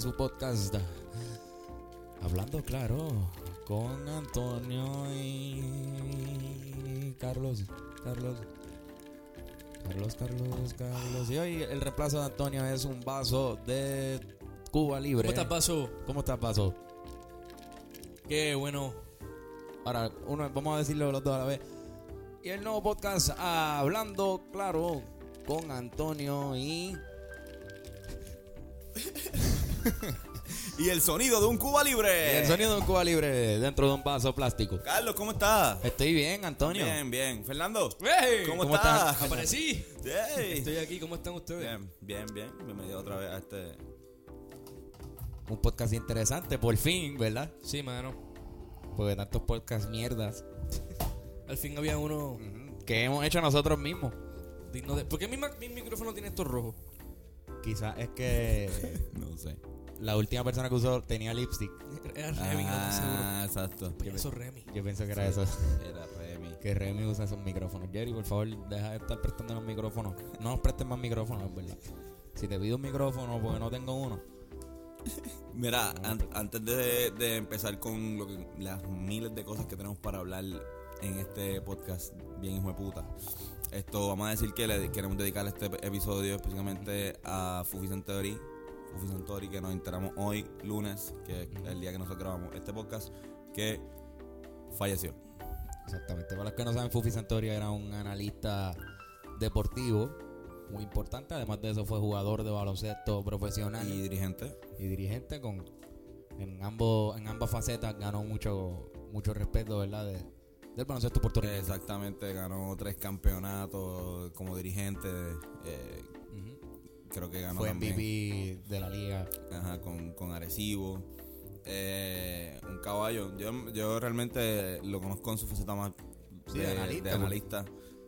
su podcast. Hablando claro con Antonio y Carlos. Carlos. Carlos, Carlos, Carlos. Y hoy el reemplazo de Antonio es un vaso de Cuba Libre. ¿Cómo estás, Paso? ¿Cómo estás, Vaso? Qué bueno. Ahora, uno, vamos a decirlo los dos a la vez. Y el nuevo podcast Hablando Claro con Antonio y... Y el sonido de un Cuba y Libre. el sonido de un Cuba Libre dentro de un vaso plástico. Carlos, ¿cómo estás? Estoy bien, Antonio. Bien, bien. Fernando, ¡Hey! ¿cómo, ¿Cómo estás? estás? Aparecí. Hey. Estoy aquí. ¿Cómo están ustedes? Bien, bien, bien. Bienvenido otra vez a este. Un podcast interesante, por fin, ¿verdad? Sí, mano. Porque tantos podcasts mierdas Al fin había uno que hemos hecho nosotros mismos. digno de. ¿Por qué mi, mi micrófono tiene esto rojo? Quizás es que No sé. La última persona que usó tenía lipstick. Era Remy, no estoy seguro. Ah, exacto. Payaso Remy. Yo pienso que era eso. Era Remy. Que Remy usa esos micrófonos. Jerry, por favor, deja de estar prestando los micrófonos. No nos prestes más micrófonos, ¿verdad? Si te pido un micrófono porque no tengo uno. Mira, an- antes de, de empezar con lo que- las miles de cosas que tenemos para hablar en este podcast, bien hijo de puta, esto vamos a decir que le queremos dedicar este episodio específicamente a Fufi Santori, Fufi Santori, que nos enteramos hoy, lunes, que es el día que nosotros grabamos este podcast, que falleció. Exactamente. Para los que no saben, Fufi Santoria era un analista deportivo muy importante. Además de eso, fue jugador de baloncesto profesional Y y, dirigente. dirigente. con En, ambos, en ambas facetas ganó mucho, mucho respeto, ¿verdad? De, del baloncesto puertorriqueño. Exactamente, ganó tres campeonatos como dirigente. eh. Creo que ganó Fue también. MVP de la liga. Ajá, con, con Arecibo. Eh, un caballo. Yo, yo realmente lo conozco en su faceta más Sí, de analista, de analista.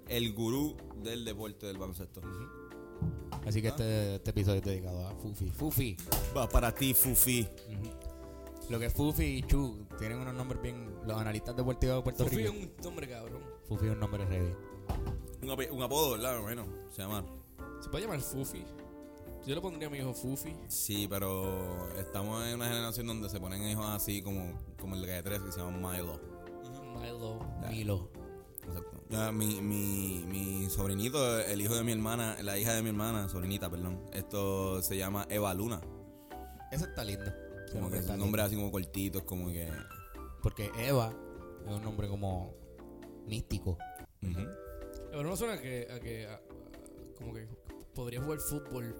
El gurú del deporte del baloncesto. Así que este, este episodio es dedicado a Fufi. Fufi. Va para ti, Fufi. Lo que es Fufi y Chu tienen unos nombres bien. Los analistas deportivos de Puerto Fufi es Rico. un nombre cabrón. Fufi es un nombre ready. Un, un apodo, ¿verdad? Bueno, se llama. Se puede llamar Fufi. Yo le pondría a mi hijo Fufi. Sí, pero estamos en una generación donde se ponen hijos así como, como el de Calle 13 que se llama Milo. Milo. Milo. Exacto. Ya, mi, mi, mi sobrinito, el hijo de mi hermana, la hija de mi hermana, sobrinita, perdón. Esto se llama Eva Luna. Ese está lindo. Como que nombre es un nombre así como cortito, es como que. Porque Eva es un nombre como místico. Ujú. Pero no suena a que, a que a- a- como que podría jugar fútbol.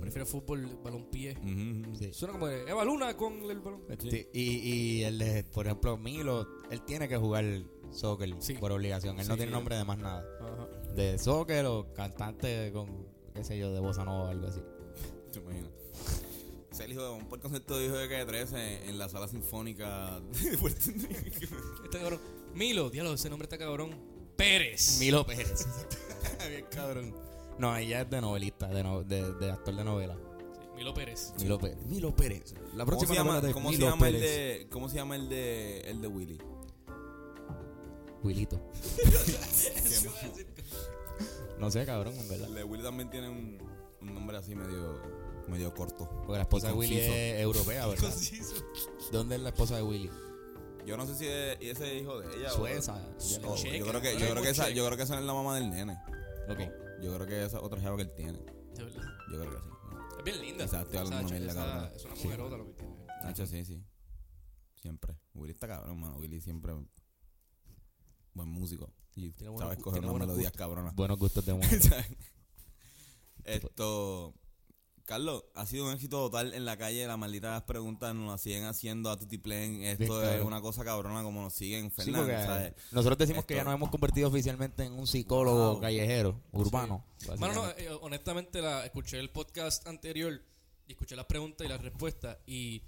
Prefiero fútbol, balompié. Ujú, ujú. Sí. Suena como de Eva Luna con el balón. Sí, Y, y el de, por ejemplo, Milo, él tiene que jugar soccer Sí. por obligación. Él no tiene nombre de más nada. Ajá. De soccer o cantante con, qué sé yo, de bossa nova o algo así. ¿Te imaginas? Es el hijo de un por concepto de hijo de calle 13 en la sala sinfónica de Puerto Rico. Este cabrón. Milo, diablo, ese nombre está cabrón. Pérez. Milo Pérez. Bien cabrón. No, ella es de novelista, de, no- de, de actor de novela. Sí, Milo Pérez. Milo Pérez. Milo Pérez. La ¿Cómo próxima se llama, de cómo se Milo llama el de cómo se llama el de el de Willy? Wilito. No sé, cabrón, en verdad. El de Willy también tiene un, un nombre así medio medio corto. Porque la esposa de Willy es europea, ¿verdad? ¿Dónde es la esposa de Willy? Yo no sé si es, y ese es hijo de ella Sueza. o- yo creo que ahora yo creo que esa yo creo que esa es la mamá del nene. Ok. Yo creo que esa es otra jeva que él tiene. De verdad. Yo creo que sí. ¿no? Es bien linda. Cabrón. Es una mujerota lo que tiene. Nacho, sí, sí. Siempre. Willy está cabrón, mano. Willy siempre buen músico. Y sabes coger unas buenos melodías cabronas. Buenos gustos de mujer. Esto. Carlos, ha sido un éxito total en la calle. Las malditas preguntas nos las siguen haciendo a Tutiplén. Esto Bien, es una cosa cabrona como nos siguen, Fernando. nosotros decimos que ya nos hemos convertido oficialmente en un psicólogo Wow. callejero, urbano. Mano, no, eh, honestamente la, escuché el podcast anterior y escuché las preguntas y las respuestas y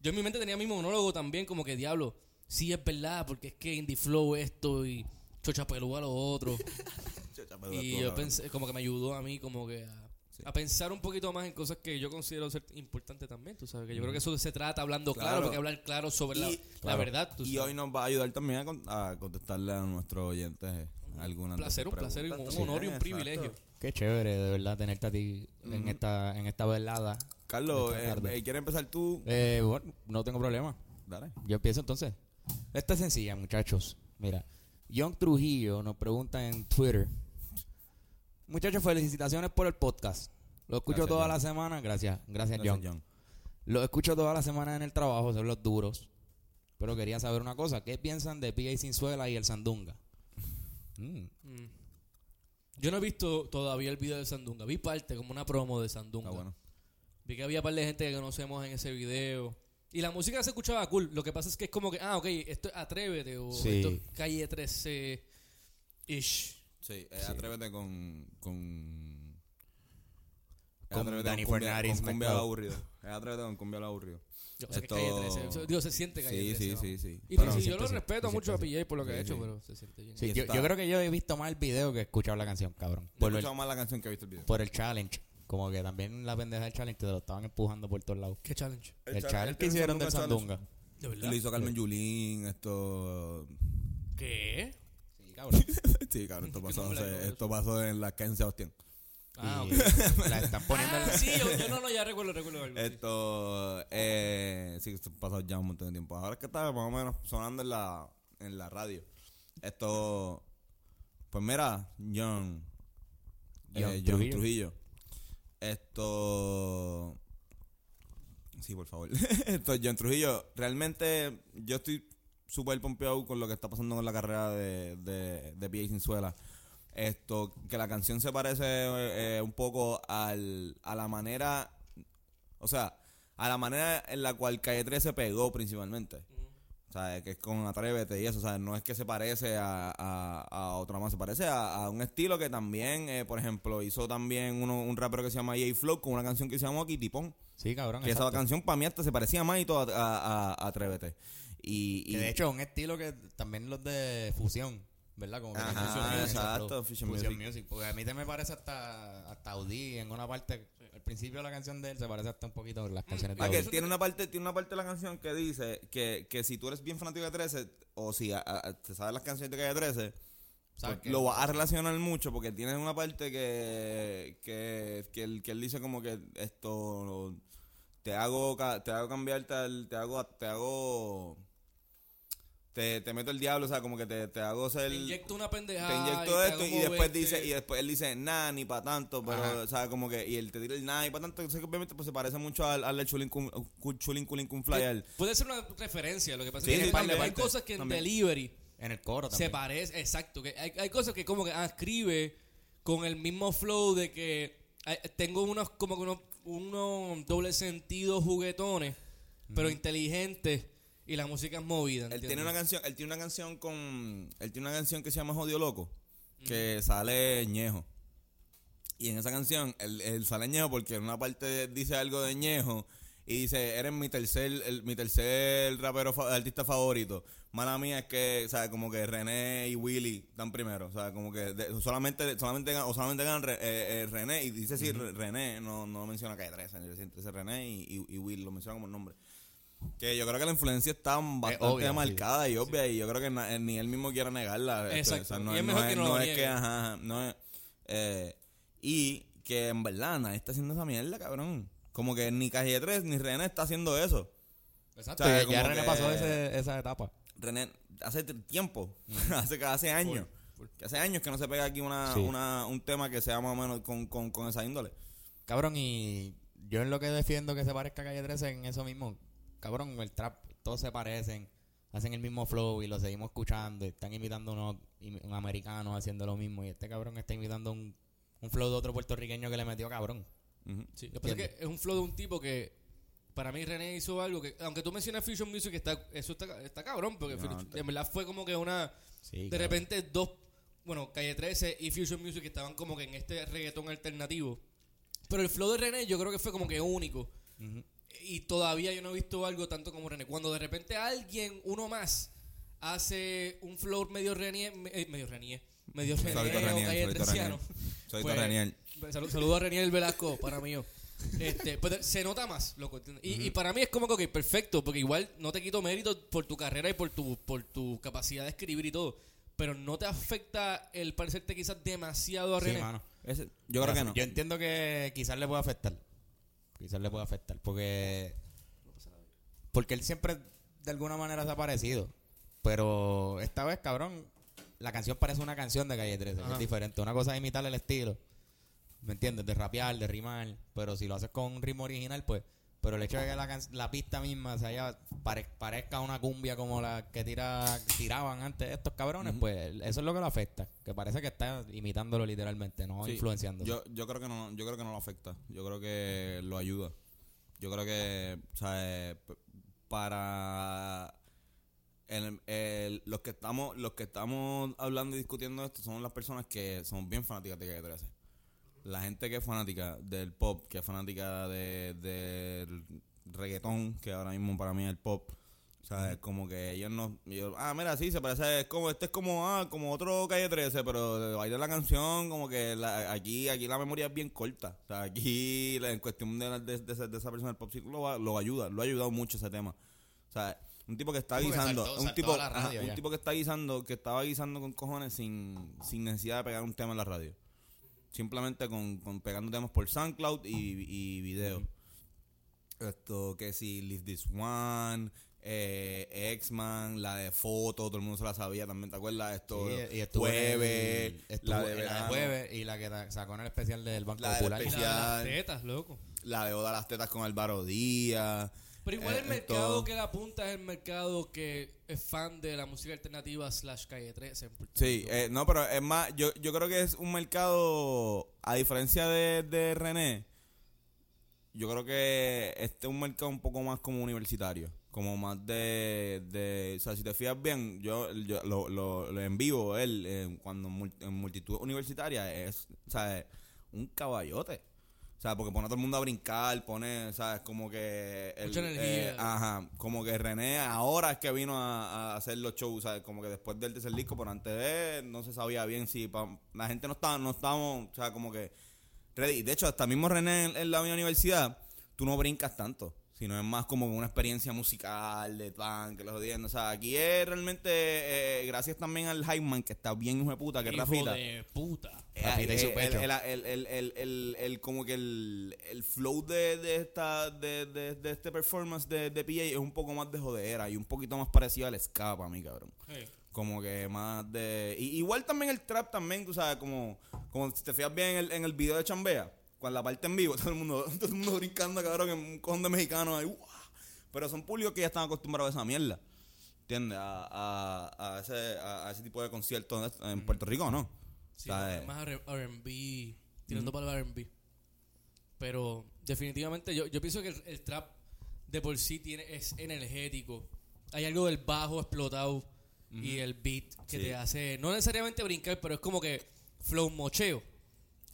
yo en mi mente tenía mi monólogo también como que diablo, sí es verdad porque es que Indie Flow esto y Chocha Pelúa lo otro y yo pensé como que me ayudó a mí como que a, Sí. a pensar un poquito más en cosas que yo considero ser importantes también, tú sabes que yo creo que eso se trata hablando claro, Claro. porque hablar claro sobre la, Y- la claro. verdad, tú Y sabes. hoy nos va a ayudar también a, con- a contestarle a nuestros oyentes alguna. Un placer, un placer, un Sí, honor y un exacto. privilegio. Qué chévere, de verdad, tenerte a ti en esta en esta velada. Carlos, Esta eh, eh, ¿quieres empezar tú? Eh, bueno, no tengo problema. Dale. Yo empiezo entonces. Esta es sencilla, muchachos. Mira, John Trujillo nos pregunta en Twitter. Muchachos, felicitaciones por el podcast. Lo escucho Gracias, toda John. la semana. Gracias, gracias, Gracias, John. John. Lo escucho toda la semana en el trabajo, son los duros. Pero quería saber una cosa. ¿Qué piensan de PA Sinzuela y el Sandunga? Mm. Mm. Yo no he visto todavía el video de Sandunga. Vi parte, como una promo de Sandunga. Está bueno. Vi que había par de gente que conocemos en ese video. Y la música se escuchaba cool. Lo que pasa es que es como que, ah, ok, esto es Atrévete o Sí. esto es Calle 13-ish. Sí, eh, atrévete con. con Con atrévete Dani cumbia- Fernández Con cumbia aburrido. Eh, Atrévete con cumbia aburrido. Yo sé que Esto- Calle 13. eso- Digo, se siente Calle Sí, 13. sí, sí, sí. Y Pero- sí, sí, yo lo respeto mucho a. PJ por lo que ha hecho, pero se siente bien. Sí, yo, creo que yo he visto más el video que he escuchado la canción, cabrón. He Por el, escuchado más la canción que he visto el video. por el challenge. Como que también la pendeja del challenge te lo estaban empujando por todos lados. ¿Qué challenge? El, challenge que hicieron del Sandunga. ¿De verdad? Lo hizo Carmen Yulín, esto... ¿Qué? Sí, cabrón. Sí, claro, esto ¿Qué pasó, esto pasó en la calle en Sebastián. Ah, ok. La están poniendo en Ah, la- sí, yo, yo no, no, ya recuerdo, recuerdo algo. sí. Esto, eh, sí, esto pasó ya un montón de tiempo. Ahora es que está más o menos sonando en la, en la radio. Esto, pues mira, John, eh, John John Trujillo. Trujillo. Esto, sí, por favor. Esto, John Trujillo, realmente yo estoy súper pompeado con lo que está pasando con la carrera de, de, de P.A. Sinzuela. Esto, que la canción se parece eh, un poco al, a la manera, o sea, a la manera en la cual Calle 13 pegó principalmente. O sea, que es con Atrévete y eso, o sea, no es que se parece a, a, a otra más, se parece a, a un estilo que también, eh, por ejemplo, hizo también uno, un rapero que se llama J Flow con una canción que se llama Kitipón. Sí, cabrón. Que esa canción para mí hasta se parecía más y todo a Atrévete. Y, y Que de hecho es un estilo que también los de fusión, ¿verdad? Como que Ajá, exacto, flow. Fusion Music. music. Porque a mí te me parece hasta, hasta Audi en una parte. Al principio de la canción de él se parece hasta un poquito a las canciones de Ah, que tiene una parte tiene una parte de la canción que dice que, que si tú eres bien fanático de 13 o si a- a- te sabes las canciones de Calle 13 ¿Sabes pues lo vas a relacionar mucho porque tiene una parte que que, que, él, que él dice como que esto te hago te hago cambiarte al- te hago te hago te, te meto el diablo o sea como que te, te hago ser Te inyecto una pendejada. te inyecto y esto y después dice y después él dice nada ni para tanto pero Ajá. o sea como que y él te tira el nada ni para tanto entonces obviamente pues se parece mucho al, al Chulín Cum- Cu- Chulín Fly al- Puede ser una referencia, lo que pasa Sí, es que sí, también hay cosas que en También. delivery En el coro se parece, exacto, que hay, hay cosas que como que ah, escribe con el mismo flow de que eh, tengo unos como que unos, unos doble sentido juguetones, pero inteligentes y la música es movida. él tiene una canción él tiene una canción con él tiene una canción que se llama Jodido Loco que sale Ñejo. Y en esa canción él, él sale Ñejo porque en una parte dice algo de Ñejo y dice eres mi tercer el- mi tercer rapero fa- artista favorito mala mía es que o sea como que René y Willy dan primero o sea como que de- solamente solamente o solamente ganan Re- eh, eh, René y dice sí Re- René no no menciona Calle 13 dice René y, y, y Will lo menciona como el nombre que yo creo que la influencia está bastante obvia, sí. marcada y obvia y yo creo que na- ni él mismo quiere negarla. este, Exacto. o sea, no, Y es no mejor que no lo es niegue. que, ajá, no es, eh, y que en verdad nadie está haciendo esa mierda, cabrón. Como que ni Calle 3 ni René está haciendo eso. Exacto. O sea, ya- René pasó ese- esa etapa. René, hace tiempo, hace, hace años. Que hace años que no se pega aquí una, Sí. una, un tema que sea más o menos con, con, con esa índole. Cabrón, y yo en lo que defiendo que se parezca a Calle 13 en eso mismo. Cabrón, el trap, todos se parecen, hacen el mismo flow y lo seguimos escuchando. y Están imitando unos un americanos haciendo lo mismo. Y este cabrón está imitando un, un flow de otro puertorriqueño que le metió cabrón. Ujú. Sí, lo que pasa es que es un flow de un tipo que para mí René hizo algo que aunque tú mencionas Fusion Music está eso está, está cabrón porque No, Fusion- en verdad fue como que una Sí, de cabrón. repente dos bueno Calle 13 y Fusion Music estaban como que en este reggaetón alternativo pero el flow de René yo creo que fue como que único Ujú. Y todavía yo no he visto algo tanto como René cuando de repente alguien uno más hace un flow medio René eh, medio René medio René Solito o Renier, Calle solito 13 Renier. Solito Pues, saludo a Reniel Velasco, para mí. Este, pues, se nota más, loco. Y, y para mí es como que, ok, perfecto, porque igual no te quito mérito por tu carrera y por tu, por tu capacidad de escribir y todo. pero no te afecta el parecerte quizás demasiado a Sí, René. mano. Ese- yo creo que no. Yo entiendo que quizás le puede afectar. Quizás le puede afectar. Porque. Porque él siempre de alguna manera se ha parecido. Pero esta vez, cabrón, la canción parece una canción de Calle 13, que Ajá. es diferente. Una cosa es imitar el estilo. ¿Me entiendes? De rapear, de rimar. Pero si lo haces con un ritmo original, pues. Pero el hecho de que la, la pista misma se haya, pare- parezca una cumbia como la que tira, tiraban antes estos cabrones, pues eso es lo que lo afecta. Que parece que está imitándolo literalmente, no Sí, influenciándolo. Yo, yo creo que no, yo creo que no lo afecta. Yo creo que lo ayuda. Yo creo que, o sea, eh, para el- el- los que estamos, los que estamos hablando y discutiendo esto son las personas que son bien fanáticas de Calle 13. La gente que es fanática del pop, que es fanática de, del reggaetón, que ahora mismo para mí es el pop. O sea, es como que ellos no... ellos, ah, mira, sí, se parece... Es como, este es como, ah, como otro Calle 13, pero de baile la canción, como que la- aquí aquí la memoria es bien corta. O sea, aquí la- en cuestión de, la- de, de esa, de esa persona del pop, sí lo, lo ayuda. Lo ha ayudado mucho ese tema. O sea, un tipo que está guisando... saltó- un, tipo, ajá, un tipo que está guisando, que estaba guisando con cojones sin, sin necesidad de pegar un tema en la radio. Simplemente con, con pegando temas por SoundCloud y, y video. Esto, que si Live This One, eh, X-Man, la de foto, todo el mundo se la sabía también, ¿te acuerdas? Esto, Sí, y jueves, el- estuvo la de en verano, jueves y la que sacó en el especial del Banco La Popular. Y la de especial. las tetas, loco. la de Oda las tetas con Álvaro Díaz. Pero igual eh, el mercado que la apunta es el mercado que es fan de la música alternativa slash calle 13. en Puerto Sí, eh, no, pero es más, yo, yo creo que es un mercado, a diferencia de, de René, yo creo que este es un mercado un poco más como universitario, como más de, de o sea, si te fijas bien, yo, yo lo, lo, lo en vivo, él, eh, cuando en multitud universitaria, es, o sea, es un caballote. O sea, porque pone a todo el mundo a brincar, pone, ¿sabes? Como que... el- Mucha energía. eh, ajá, como que René ahora es que vino a, a hacer los shows, ¿sabes? Como que después del tercer disco, pero antes de él no se sabía bien si... pa- la gente no estaba, no estábamos, o sea, como que ready. De hecho, hasta mismo René en, en la universidad, tú no brincas tanto, sino es más como una experiencia musical de plan, que los jodiendo. O sea, aquí es realmente, eh, gracias también al Hyman, que está bien hijo de puta, que es Hijo Rafita. de puta. Eh, Rafita y su eh, pecho. El, el, el, el, el- el- como que el, el flow de, de esta de, de, de este performance de, de PA es un poco más de jodera y un poquito más parecido al para mí, cabrón. Hey. Como que más de... y- igual también el trap también, tú sabes, como, como si te fijas bien en el, en el video de Chambea, la parte en vivo, todo el mundo, todo el mundo brincando, cabrón, en un cojón de mexicanos ahí. Pero son públicos que ya están acostumbrados a esa mierda. ¿Entiendes? A, a, a, ese, a, ese tipo de conciertos en Puerto Rico, ¿no? Sí, O sea, eh, más R&B, tirando para el R&B. Pero definitivamente yo, yo pienso que el, el trap de por sí tiene es energético. Hay algo del bajo explotado y el beat que Sí. te hace, no necesariamente brincar, pero es como que flow mocheo.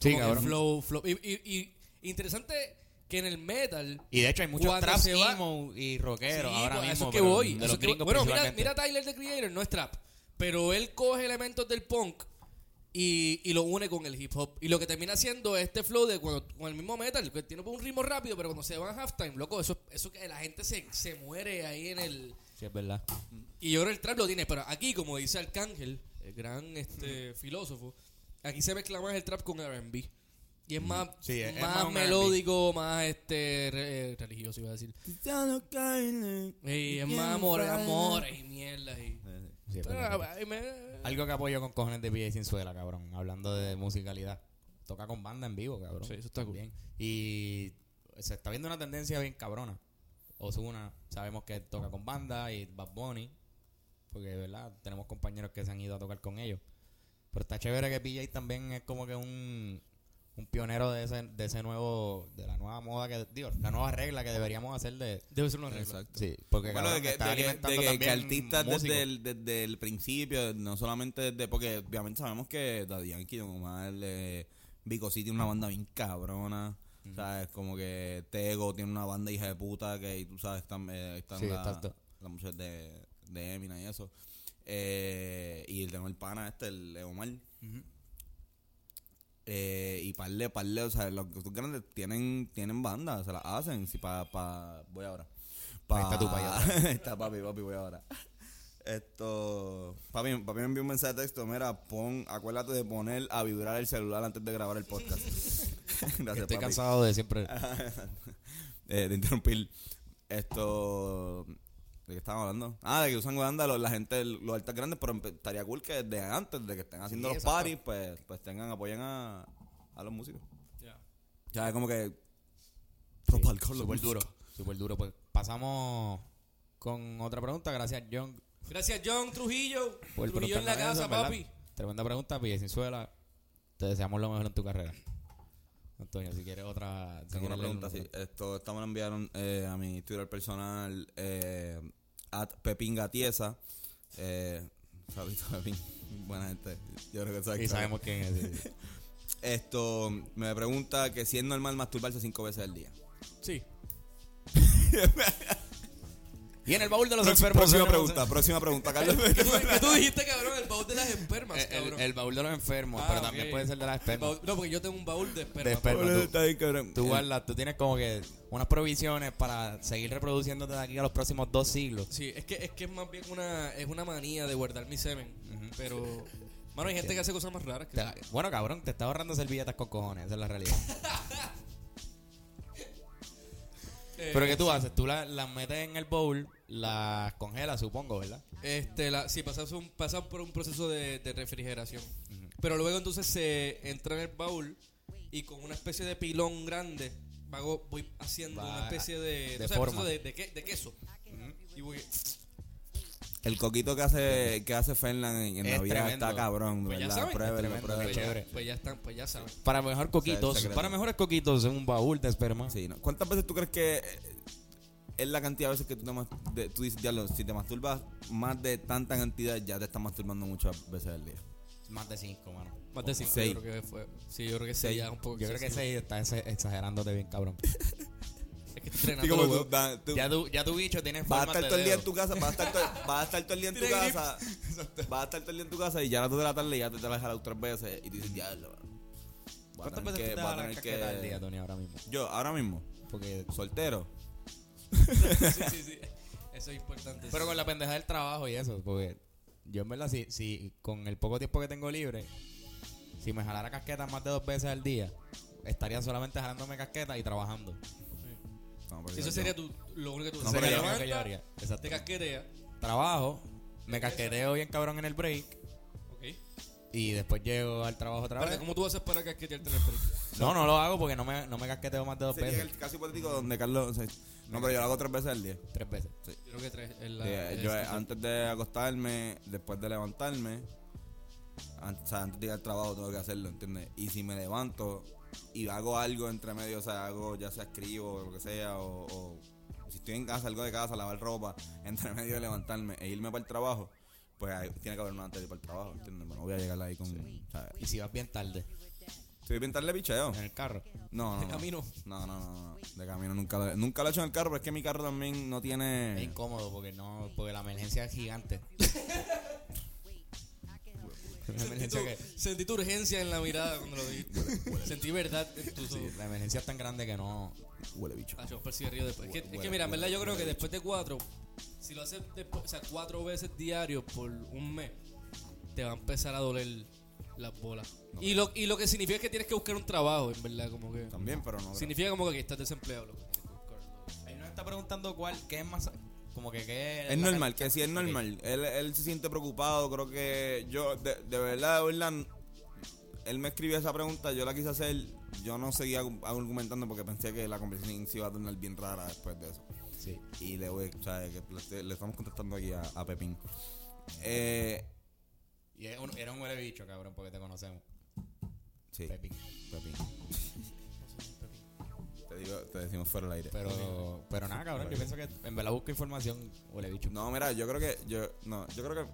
Sí, cabrón. flow, flow. Y, y- y interesante que en el metal Y de hecho hay muchos Cuando traps se va- emo y rockeros Sí, ahora pues, mismo. eso es que voy. eso que Bueno, mira, mira Tyler the Creator, no es trap. Pero él coge elementos del punk y, y lo une con el hip hop. Y lo que termina haciendo es este flow de cuando, con el mismo metal, que tiene un ritmo rápido, pero cuando se van a halftime, loco, eso, eso que la gente se, se muere ahí en el. Sí, es verdad. Y yo creo que el trap lo tiene, pero aquí, como dice Arcángel, el gran este, filósofo, aquí se mezcla más el trap con el RB. Y es más, Sí, es- es más, más un R&B. melódico, más este re- eh, religioso, iba a decir. Y es más amor, amores y mierdas. Y... Sí, es Pero, verdad. ay, me- Algo que apoyo con cojones de PJ Sinzuela, cabrón. Hablando de musicalidad. Toca con banda en vivo, cabrón. Sí, eso está cool. También. Y se está viendo una tendencia bien cabrona. Ozuna, sabemos que toca con banda y Bad Bunny. Porque, ¿verdad? Tenemos compañeros que se han ido a tocar con ellos. Pero está chévere que PJ también es como que un, un pionero de ese, de ese nuevo, de la nueva moda que, digo, la nueva regla que deberíamos hacer de... Debe ser una regla. Exacto. Sí, porque Bueno, cabrón, de que, está de que- de alimentando que- que también artistas desde el, desde el principio, no solamente desde, porque obviamente sabemos que Daddy Yankee, Don Omar, eh, Vico sí tiene una banda bien cabrona, ¿sabes? Como que Tego tiene una banda hija de puta que y tú sabes, están, eh, están Sí, la, exacto. la mujer de, de Eminem y eso. Eh, y el tengo el pana este, el Omar. Eh, y parle, parle, o sea, los los grandes tienen, tienen bandas, se las hacen. Si pa, pa, voy ahora. Pa, Ahí está tu pa' allá. está papi, papi, voy ahora. Esto. Papi, papi me envió un mensaje de texto. Mira, pon, acuérdate de poner a vibrar el celular antes de grabar el podcast. Gracias, Estoy papi. cansado de siempre. Eh, de interrumpir. Esto. ¿De qué estábamos hablando? Ah, de que usan banda los- la gente, los altas grandes, pero estaría cool que desde antes de que estén haciendo Sí, los exacto. parties, pues, pues tengan, apoyen a, a los músicos. Ya. Ya es como que. La Súper duro. Súper duro. Pues pasamos con otra pregunta. Gracias, John, Gracias, John Trujillo. por Trujillo en la casa, eso, papi. Tremenda pregunta, Sinzuela. Te deseamos lo mejor en tu carrera. Antonio, si quieres otra. Si Tengo una quieres pregunta, sí. Esto, esta me la enviaron eh, a mi Twitter personal, eh, at Pepingatiesa. Eh, saludito, Pepín. Buena gente. Yo creo que sabes Y que- sabemos quién es. Esto, me pregunta que si es normal masturbarse cinco veces al día. Sí. Y en el baúl de los Próxima, enfermos. tenemos- pregunta, próxima pregunta, Carlos. ¿Qué tú, qué tú dijiste, cabrón? El baúl de las espermas, El, el- cabrón. el baúl de los enfermos, Ah, pero también puede ser de las baúl- no, porque yo tengo un baúl de espermas. De espermas. Boludo, tú- está cabrón. Tú Eh, guardas, tú tienes como que unas provisiones para seguir reproduciéndote de aquí a los próximos dos siglos. Sí, es que, es que es más bien una, es una manía de guardar mi semen. Pero, mano, hay gente que hace cosas más raras. Que Te- bueno, cabrón, te estás ahorrando servilletas con cojones, esa es la realidad. Eh, Pero ¿qué tú haces? Tú las las metes en el bowl, las congelas, supongo, ¿verdad? Este, la, sí, pasas, un, pasas por un proceso de, de refrigeración. Pero luego entonces se entra en el baúl y con una especie de pilón grande vago- voy haciendo Va una especie de, de ¿tú sabes el forma. proceso de, de, que- de queso. Y voy, El coquito que hace, que hace Fernand en, en Es Navidad tremendo. está cabrón, Pues ya ¿verdad? saben, Pruébenlo, es tremendo, pruébenlo. pues, ya, chévere. pues ya están, pues ya saben. Para mejor coquitos, para mejores coquitos en un baúl de esperma. Sí, ¿no? ¿Cuántas veces tú crees que eh, es la cantidad de veces que tú, te de- tú dices, diablo, si te masturbas más de tanta cantidad, ya te estás masturbando muchas veces al día? Más de cinco, mano. Más de cinco, Seis. yo creo que fue. Sí, yo creo que Seis. seis ya es un poco Yo creo que seis estás ex- exagerándote bien, cabrón. Que tú, huevos. da- tú- ya, tu, ya tu bicho tiene vas a forma estar todo el día en tu casa, vas a estar todo, vas a estar todo el día en tu casa, vas a estar todo el día en tu casa y ya a las 2 de la tarde ya te te vas a jalar tres veces y dices, diablo, ¿Cuántas veces que- te voy a tener que- al día, Tony, ahora mismo? Yo, ahora mismo, Porque... soltero. sí, sí, sí. Eso es importante. Pero con la pendeja del trabajo y eso, porque yo en verdad, si, si con el poco tiempo que tengo libre, si me jalara casqueta más de dos veces al día, estaría solamente jalándome casqueta y trabajando. Sí, eso sería tu, lo único que tú No, pero yo- que yo levantas, haría. Exacto. te casqueteas. Trabajo, me casqueteo bien cabrón en el break Ok. y después llego al trabajo otra Espérate, vez. ¿Cómo tú haces para casquetearte en el break? No, no lo hago porque no me, no me casqueteo más de dos Sería veces. el caso hipotético donde Carlos... o sea, no, pero yo lo hago tres veces al día. Tres veces. Yo creo que tres. es la- Sí, es- yo eh, antes de acostarme, después de levantarme, an- o sea, antes de ir al trabajo tengo que hacerlo, ¿entiendes? Y si me levanto y hago algo entre medio, o sea, hago ya sea escribo o lo que sea, o, o si estoy en casa, salgo de casa, lavar ropa, entre medio de levantarme e irme para el trabajo, pues tiene que haber una antes de ir para el trabajo, ¿entiendes? Bueno, voy a llegar ahí con... Y si vas bien tarde, si voy a pintarle picheo. en el carro. No, no, De no. camino. No, no, no, no, de camino nunca lo, nunca lo he hecho en el carro, pero es que mi carro también no Es tiene... incómodo porque no porque la emergencia es gigante. Una Sentí emergencia tu, que- sentí tu urgencia en la mirada cuando lo vi. Sentí verdad en tus sí, ojos. la emergencia es tan grande que no. Huele bicho. Ah, yo cigarrillo después. Es que, es que Huele, mira, en verdad yo creo que después de cuatro, si lo haces después, o sea, cuatro veces diario por un mes, te va a empezar a doler las bolas. y, lo, y lo que significa es que tienes que buscar un trabajo, en verdad, como que. También, pero no... Significa como que estás desempleado, loco. Ahí nos está preguntando cuál, qué es más. Como que qué. Es normal, que si es normal. Él, él se siente preocupado, creo que yo, de, de verdad, de verdad, él me escribió esa pregunta, yo la quise hacer, yo no seguía argumentando porque pensé que la conversación se iba a tornar bien rara después de eso. Sí. Y le voy, o sea, que le, le estamos contestando aquí a, a Pepín. Eh, Y era un huele bicho, cabrón, porque te conocemos. sí, Pepín. Pepín. Te, digo, te decimos fuera del aire. Pero, pero nada, cabrón, yo pienso que en verdad busco información huele bicho. No, mira, yo creo que. Yo, no, yo creo que.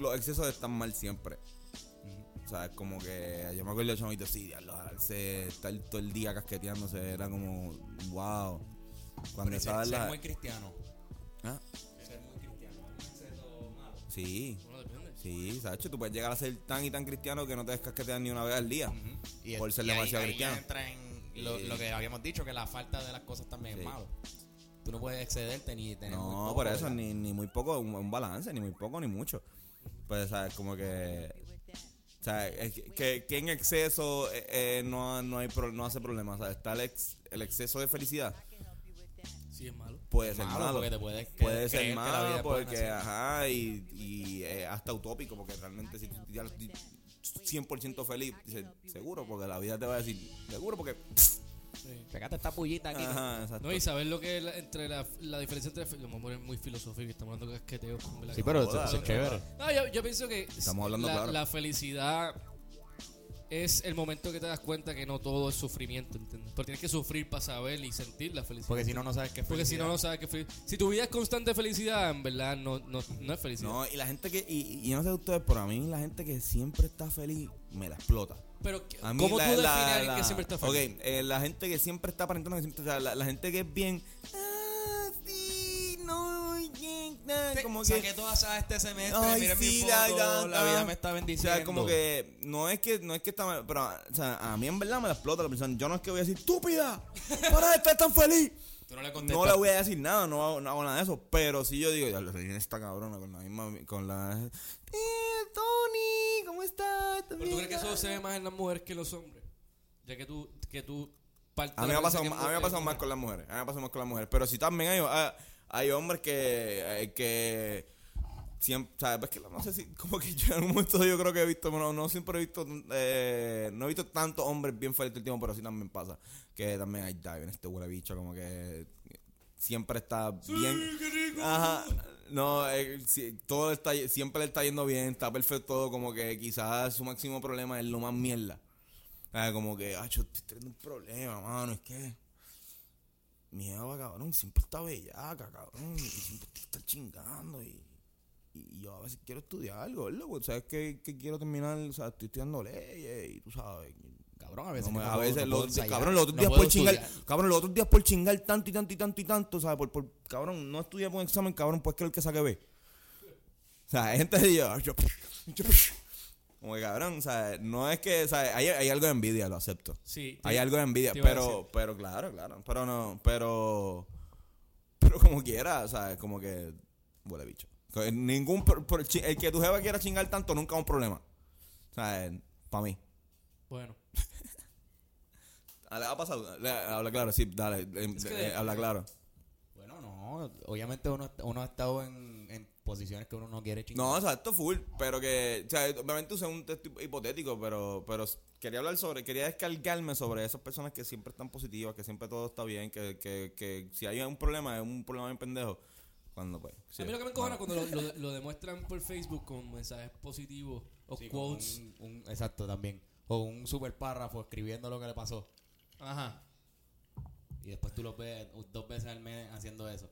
Los excesos están mal siempre. O sea, es como que. Yo me acuerdo de chamito, sí, diablo, se estar todo el día casqueteándose. Era como. Wow. Cuando estaba ser, la. muy cristiano. ¿Ah? Ser muy cristiano. Un exceso malo. Sí. Sí, ¿sabes? Tú puedes llegar a ser tan y tan cristiano que no te descasqueteas ni una vez al día. Y Por el- ser y ahí- demasiado ahí cristiano. entra en lo, que habíamos dicho, que la falta de las cosas también Sí. es malo. Tú no puedes excederte ni tener muy No, poco, por eso, ni, ni muy poco, un, un balance, ni muy poco, ni mucho. Pues, ¿sabes? Como que. O sea, que, que- en exceso eh, eh, no, no, hay pro- no hace problema. O sea, está el, ex- el exceso de felicidad. Sí, es malo. Puede ser Malo, malo. porque te puede creer ser que la vida malo porque, sí. ajá, y, y eh, hasta utópico, porque realmente si tú ya estoy 100% feliz, dices, seguro, porque la vida te va a decir, seguro, porque. Pégate esta pullita aquí. Ajá, exacto. No, y saber lo que es la, entre la, la diferencia entre. Lo vamos a poner muy filosófico, estamos hablando de casqueteo. Sí, pero eso, es chévere. No, yo, yo pienso que Estamos hablando la, claro. la felicidad es el momento que te das cuenta que no todo es sufrimiento, ¿entiendes? Pero tienes que sufrir para saber y sentir la felicidad. Porque si no, no sabes qué es Porque si no, no sabes feliz. Si tu vida es constante felicidad, en verdad no, no, no es felicidad. No, y la gente que, y, y yo no sé ustedes, pero a mí la gente que siempre está feliz, me la explota. Pero, A mí ¿cómo la- tú defines a alguien la- que siempre está feliz? Ok, eh, la gente que siempre está aparentando que siempre, o sea, la, la gente que es bien, ah, sí, no, como que, Saqué todas a este semestre, Ay, sí, mi la- foto, la- la, la- vida me está o bendiciendo. sea, como que no es que no es que está mal, pero o sea, a mí en verdad me la explota la persona. Yo no es que voy a decir, "Estúpida, para de estar tan feliz." Tú no le contestas. No le voy a decir nada, no hago, no hago nada de eso, pero si yo digo, ya reí esta cabrona con la misma con la eh, Tony, ¿cómo estás? ¿Pero tú crees que eso se ve más en las mujeres que en los hombres? Ya que tú, que tú A mí me ha pasado, a mí me ha pasado más con las mujeres. A mí me ha pasado más con las mujeres. Pero sí también hay, hay, hay hombres que, eh, que siempre, ¿sabes? Es que no sé si, como que yo en un momento yo creo que he visto, no, no siempre he visto, eh, no he visto tantos hombres bien felices el tiempo, pero sí también pasa. Que también hay, viene este huele bicho, como que siempre está bien. Ajá. No, eh, sí, todo está, siempre le está yendo bien, está perfecto todo, como que quizás su máximo problema es lo más mierda. Como que, ah, yo estoy teniendo un problema, mano, es que mi jeva, cabrón, siempre está bellaca, cabrón, y siempre está chingando y, y yo a veces quiero estudiar algo, ¿verdad? Pues, ¿sabes que, que quiero terminar? O sea, estoy estudiando leyes y tú sabes. Cabrón, a veces. No a puedo- veces, no los, ensayar, cabrón, los otros días por chingar, cabrón, los otros días por chingar tanto y tanto y tanto y tanto, ¿sabes? Por, por, cabrón, no estudié por un examen, cabrón, pues creer que saque B. O sea, hay gente que yo, yo, yo, como que cabrón, o sea, no es que, o sea, hay, hay algo de envidia, lo acepto. Sí. Hay algo de envidia, pero, pero claro, claro, pero no, pero, pero como quiera, o sea, como que, huele bicho. Que Ningún, por- por- el que tu jefa quiera chingar tanto nunca es un problema. O sea, para mí. Bueno. ¿Le ha pasado? Le- habla claro, sí, dale, eh, eh, habla claro. Bueno, no. Obviamente uno, uno ha estado en, en posiciones que uno no quiere chingar. No, o sea, esto full, pero que, o sea, obviamente usé un texto hipotético, pero, pero quería hablar sobre, quería descargarme sobre esas personas que siempre están positivas, que siempre todo está bien, que, que, que si hay un problema, es un problema bien pendejo. Cuando pues. sí. a mí lo que me encojona cuando lo, lo- lo demuestran por Facebook con mensajes positivos o Sí, quotes. un- un- exacto, también. O un super párrafo escribiendo lo que le pasó. Ajá. Y después tú lo ves dos veces al mes haciendo eso.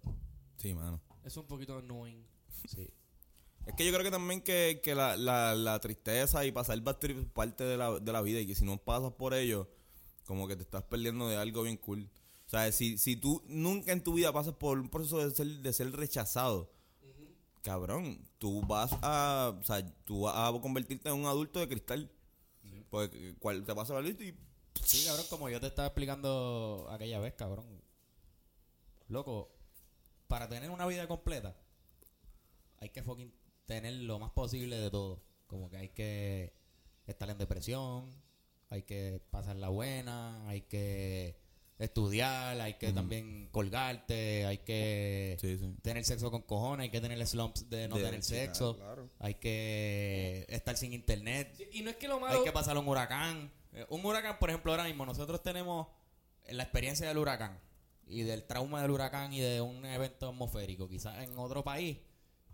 Sí, mano. Es un poquito annoying. Sí. Es que yo creo que también que, que la, la, la tristeza y pasar bad trip es parte de la, de la vida y que si no pasas por ello, como que te estás perdiendo de algo bien cool. O sea, si, si tú nunca en tu vida pasas por un proceso de ser, de ser rechazado, cabrón, tú vas a, o sea, tú vas a convertirte en un adulto de cristal. Porque cual, te pasa la lista y Sí, cabrón, como yo te estaba explicando aquella vez, cabrón. Loco, para tener una vida completa, hay que fucking tener lo más posible de todo. Como que hay que estar en depresión, hay que pasar la buena, hay que estudiar, hay que también colgarte, hay que Sí, sí. tener sexo con cojones, hay que tener slumps de no De- tener sexo, claro. hay que estar sin internet, Y no es que lo malo. hay que pasar un huracán. Eh, Un huracán, por ejemplo, ahora mismo nosotros tenemos la experiencia del huracán y del trauma del huracán y de un evento atmosférico. Quizás en otro país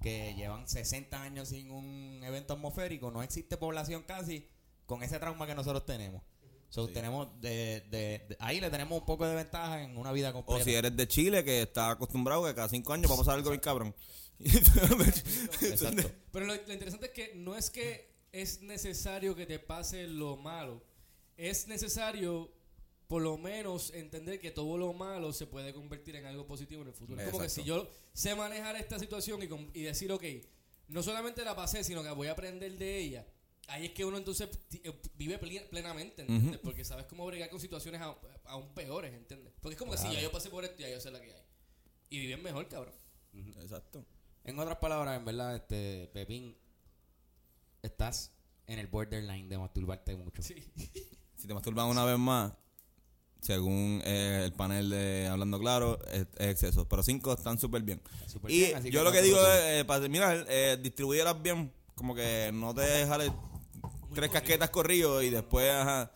que llevan 60 años sin un evento atmosférico, no existe población casi con ese trauma que nosotros tenemos. So, tenemos de, de- de- ahí le tenemos un poco de ventaja en una vida O completa. si eres de Chile, que está acostumbrado que cada cinco años va a pasar algo bien cabrón. Exacto. Pero lo, lo interesante es que no es que es necesario que te pase lo malo. Es necesario, por lo menos, entender que todo lo malo se puede convertir en algo positivo en el futuro. Es como que Exacto. si yo sé manejar esta situación y, con- y decir, ok, no solamente la pasé, sino que voy a aprender de ella. Ahí es que uno entonces eh, vive plenamente, ¿entiendes? Porque sabes cómo bregar con situaciones aún peores, ¿entiendes? Porque es como que si Claro. ya yo pasé por esto, ya yo sé la que hay. Y viven mejor, cabrón. Exacto. En otras palabras, en verdad, este Pepín, estás en el borderline de masturbarte mucho. Sí. Si te masturban una vez más, según eh, el panel de Hablando Claro, es, es exceso. Pero cinco están súper bien. Súper Y bien, yo lo que digo es, eh, para terminar, eh, bien. Como que no te dejes tres casquetas corridos y después, ajá.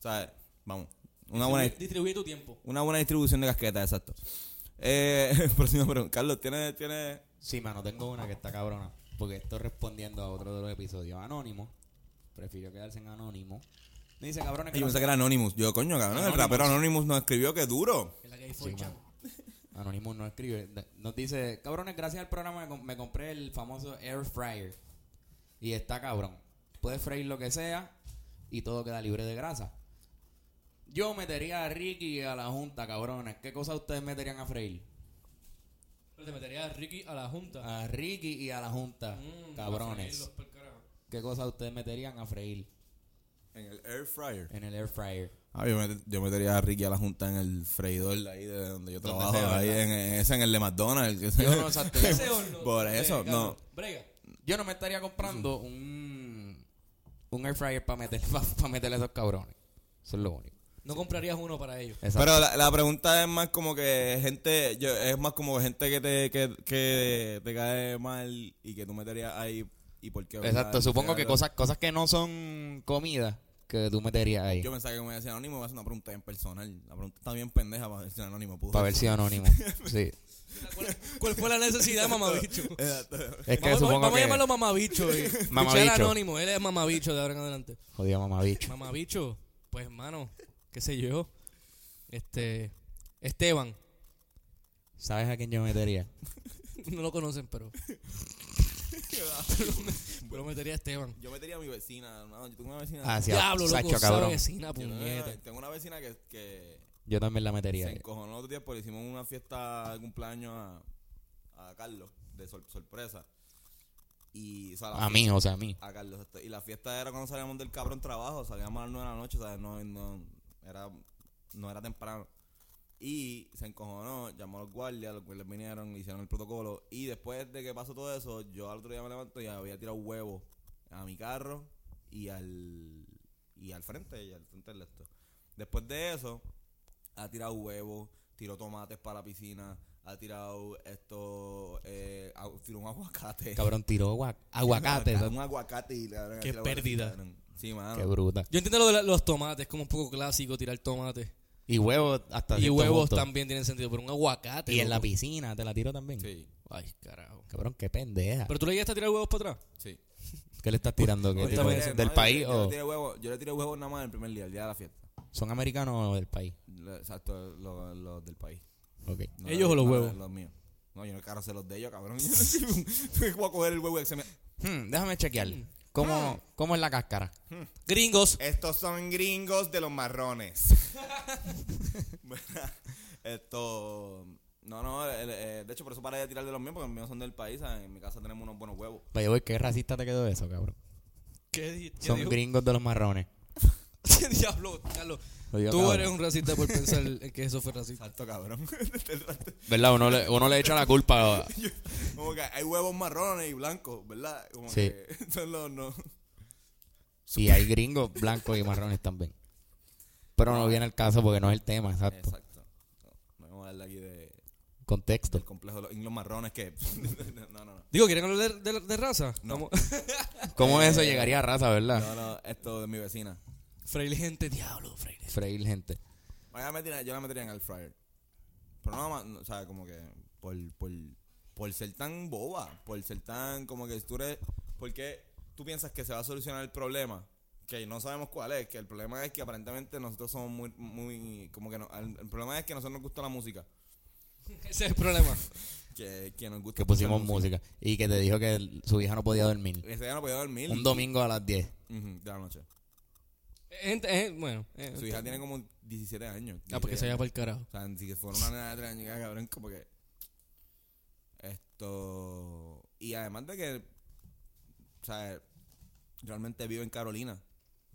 ¿Sabes? Vamos. Una buena, tu tiempo. una buena distribución de casquetas, exacto. Eh, próxima pregunta. Carlos, ¿tienes, tienes Sí, mano, tengo una que está cabrona. Porque estoy respondiendo a otro de los episodios. Anónimo. Prefirió quedarse en anónimo. Me dice, cabrones, que Yo no pensé que era Anonymous. Yo, coño, cabrón, el Anonymous. rapero Anonymous nos escribió que duro. Es la que hay Sí, 4chan. mano. Anonymous no escribe. Nos dice, cabrones, gracias al programa me, com- me compré el famoso Air Fryer. Y está cabrón. Puedes freír lo que sea y todo queda libre de grasa. Yo metería a Ricky y a la Junta, cabrones. ¿Qué cosas ustedes meterían a freír? Te metería a Ricky a la junta. A Ricky y a la Junta, Mm, a cabrones. ¿Qué cosas ustedes meterían a freír En el air fryer. en el Air Fryer? Ah, yo, met- yo metería a Ricky a la junta en el freidor de ahí de donde yo trabajo. sea, ahí en, en ese, en el de McDonald's. Yo no, exacto, yo-. Por eso, no. Brega. Yo no me estaría comprando un, un air fryer para meter, para meterle a esos cabrones. Eso es lo único. No comprarías uno para ellos. Exacto. Pero la, la pregunta es más como que gente, yo, es más como gente que te, que, que te cae mal y que tú meterías ahí y por qué. Exacto, ¿verdad? supongo que cosas, cosas que no son comida que tú meterías ahí. Yo pensaba que me decía anónimo, iba a hacer una pregunta en personal. La pregunta está bien pendeja para ver si anónimo pudo. Para ver si anónimo. Sí. ¿Cuál, cuál fue la necesidad, mamabicho? Exacto. Es que Vamos, supongo vamos a que... llamarlo mamabicho. Y Mamabicho. escuchar anónimo. Él es mamabicho de ahora en adelante. Jodido mamabicho. Mamabicho. Pues, hermano, qué sé yo. Este. Esteban. ¿Sabes a quién yo metería? No lo conocen, pero. pero metería a Esteban. Yo metería a mi vecina. No, yo tengo una vecina. Ah, sí, Diablo, loco, Sacho, esa cabrón. vecina, Yo tengo una- puñeta. tengo una vecina que, que Yo también la metería. se encojonó otro día porque hicimos una fiesta de cumpleaños a, a Carlos de sor- sorpresa. Y, o sea, la A mí, o sea, a mí. a Carlos. este, Y la fiesta era cuando salíamos del cabrón trabajo, salíamos a las 9 de la noche, ¿sabes? No, no, era, no era temprano. Y se encojonó, llamó a los guardias, los guardias vinieron, hicieron el protocolo. Y después de que pasó todo eso, yo al otro día me levanto y había tirado huevo a mi carro y al, y al frente, y al frente del esto. Después de eso, ha tirado huevo, tiró tomates para la piscina, ha tirado esto, eh, tiró un aguacate. Cabrón, tiró agua- aguacate. Un aguacate y Qué pérdida. Sí, mano. Qué bruta. Yo entiendo lo de la- los tomates, como un poco clásico tirar tomates. Y huevos hasta Y huevos punto. también tienen sentido, pero un aguacate. Y en la piscina te la tiro también. Sí, Ay, carajo. Cabrón, qué pendeja. Pero tú le llegaste a tirar huevos para atrás. sí. ¿Qué le estás tirando? ¿Del no, país yo, o le tiré huevo, yo le tiré huevos nada más el primer día, el día de la fiesta. son americanos o del país? Lo- Exacto, los los del país. Ok. No ¿Ellos o los no huevos? Los míos. No, yo no quiero hacer los de ellos, cabrón. Yo voy a coger el huevo y se me... Hmm, déjame chequear. ¿Cómo, ¿Cómo es la cáscara? Gringos. Estos son gringos de los marrones. Esto... No, no, el- eh, de hecho por eso paré de tirar de los míos, porque los míos son del país, ¿sabes? en mi casa tenemos unos buenos huevos. Vaya, voy, qué racista te quedó eso, cabrón. ¿Qué, qué Son dijo? gringos de los marrones. ¿Qué diablo, Carlos? Tú cabrón. eres un racista por pensar en que eso fue racista. Salto, cabrón. ¿Verdad? Uno le, uno le echa la culpa. Como que hay huevos marrones y blancos, ¿verdad? Como Sí. que son los no. Y hay gringos blancos y marrones también. Pero no viene el caso porque no es el tema, exacto. Exacto. No, vamos a hablar aquí de, Contexto. del complejo de los inglos marrones que. no, no, no. Digo, ¿quieren hablar de, de- de raza? No. ¿Cómo eso llegaría a raza, verdad? No, no, esto de mi vecina. Fraile gente, diablo, fraile. Freír gente. Vaya, me tira- yo la metería en el fryer. Pero no, más, no, o sea, como que por, por, por ser tan boba, por ser tan como que tú eres, porque tú piensas que se va a solucionar el problema, que no sabemos cuál es, que el problema es que aparentemente nosotros somos muy, muy, como que no, el, el problema es que a nosotros nos gusta la música, Ese es el problema. que, que nos gusta Que pusimos música. Y que te dijo que el- su hija no podía dormir. Ese día no podía dormir. Un domingo a las 10. Ujú, de la noche. Gente, eh, bueno. eh, Su hija tiene como 17 años. Ah, porque 16 se vaya para el carajo. O sea, si que fuera una nena de tres años, cabrón, como que. Esto. Y además de que. O sea, realmente vive en Carolina.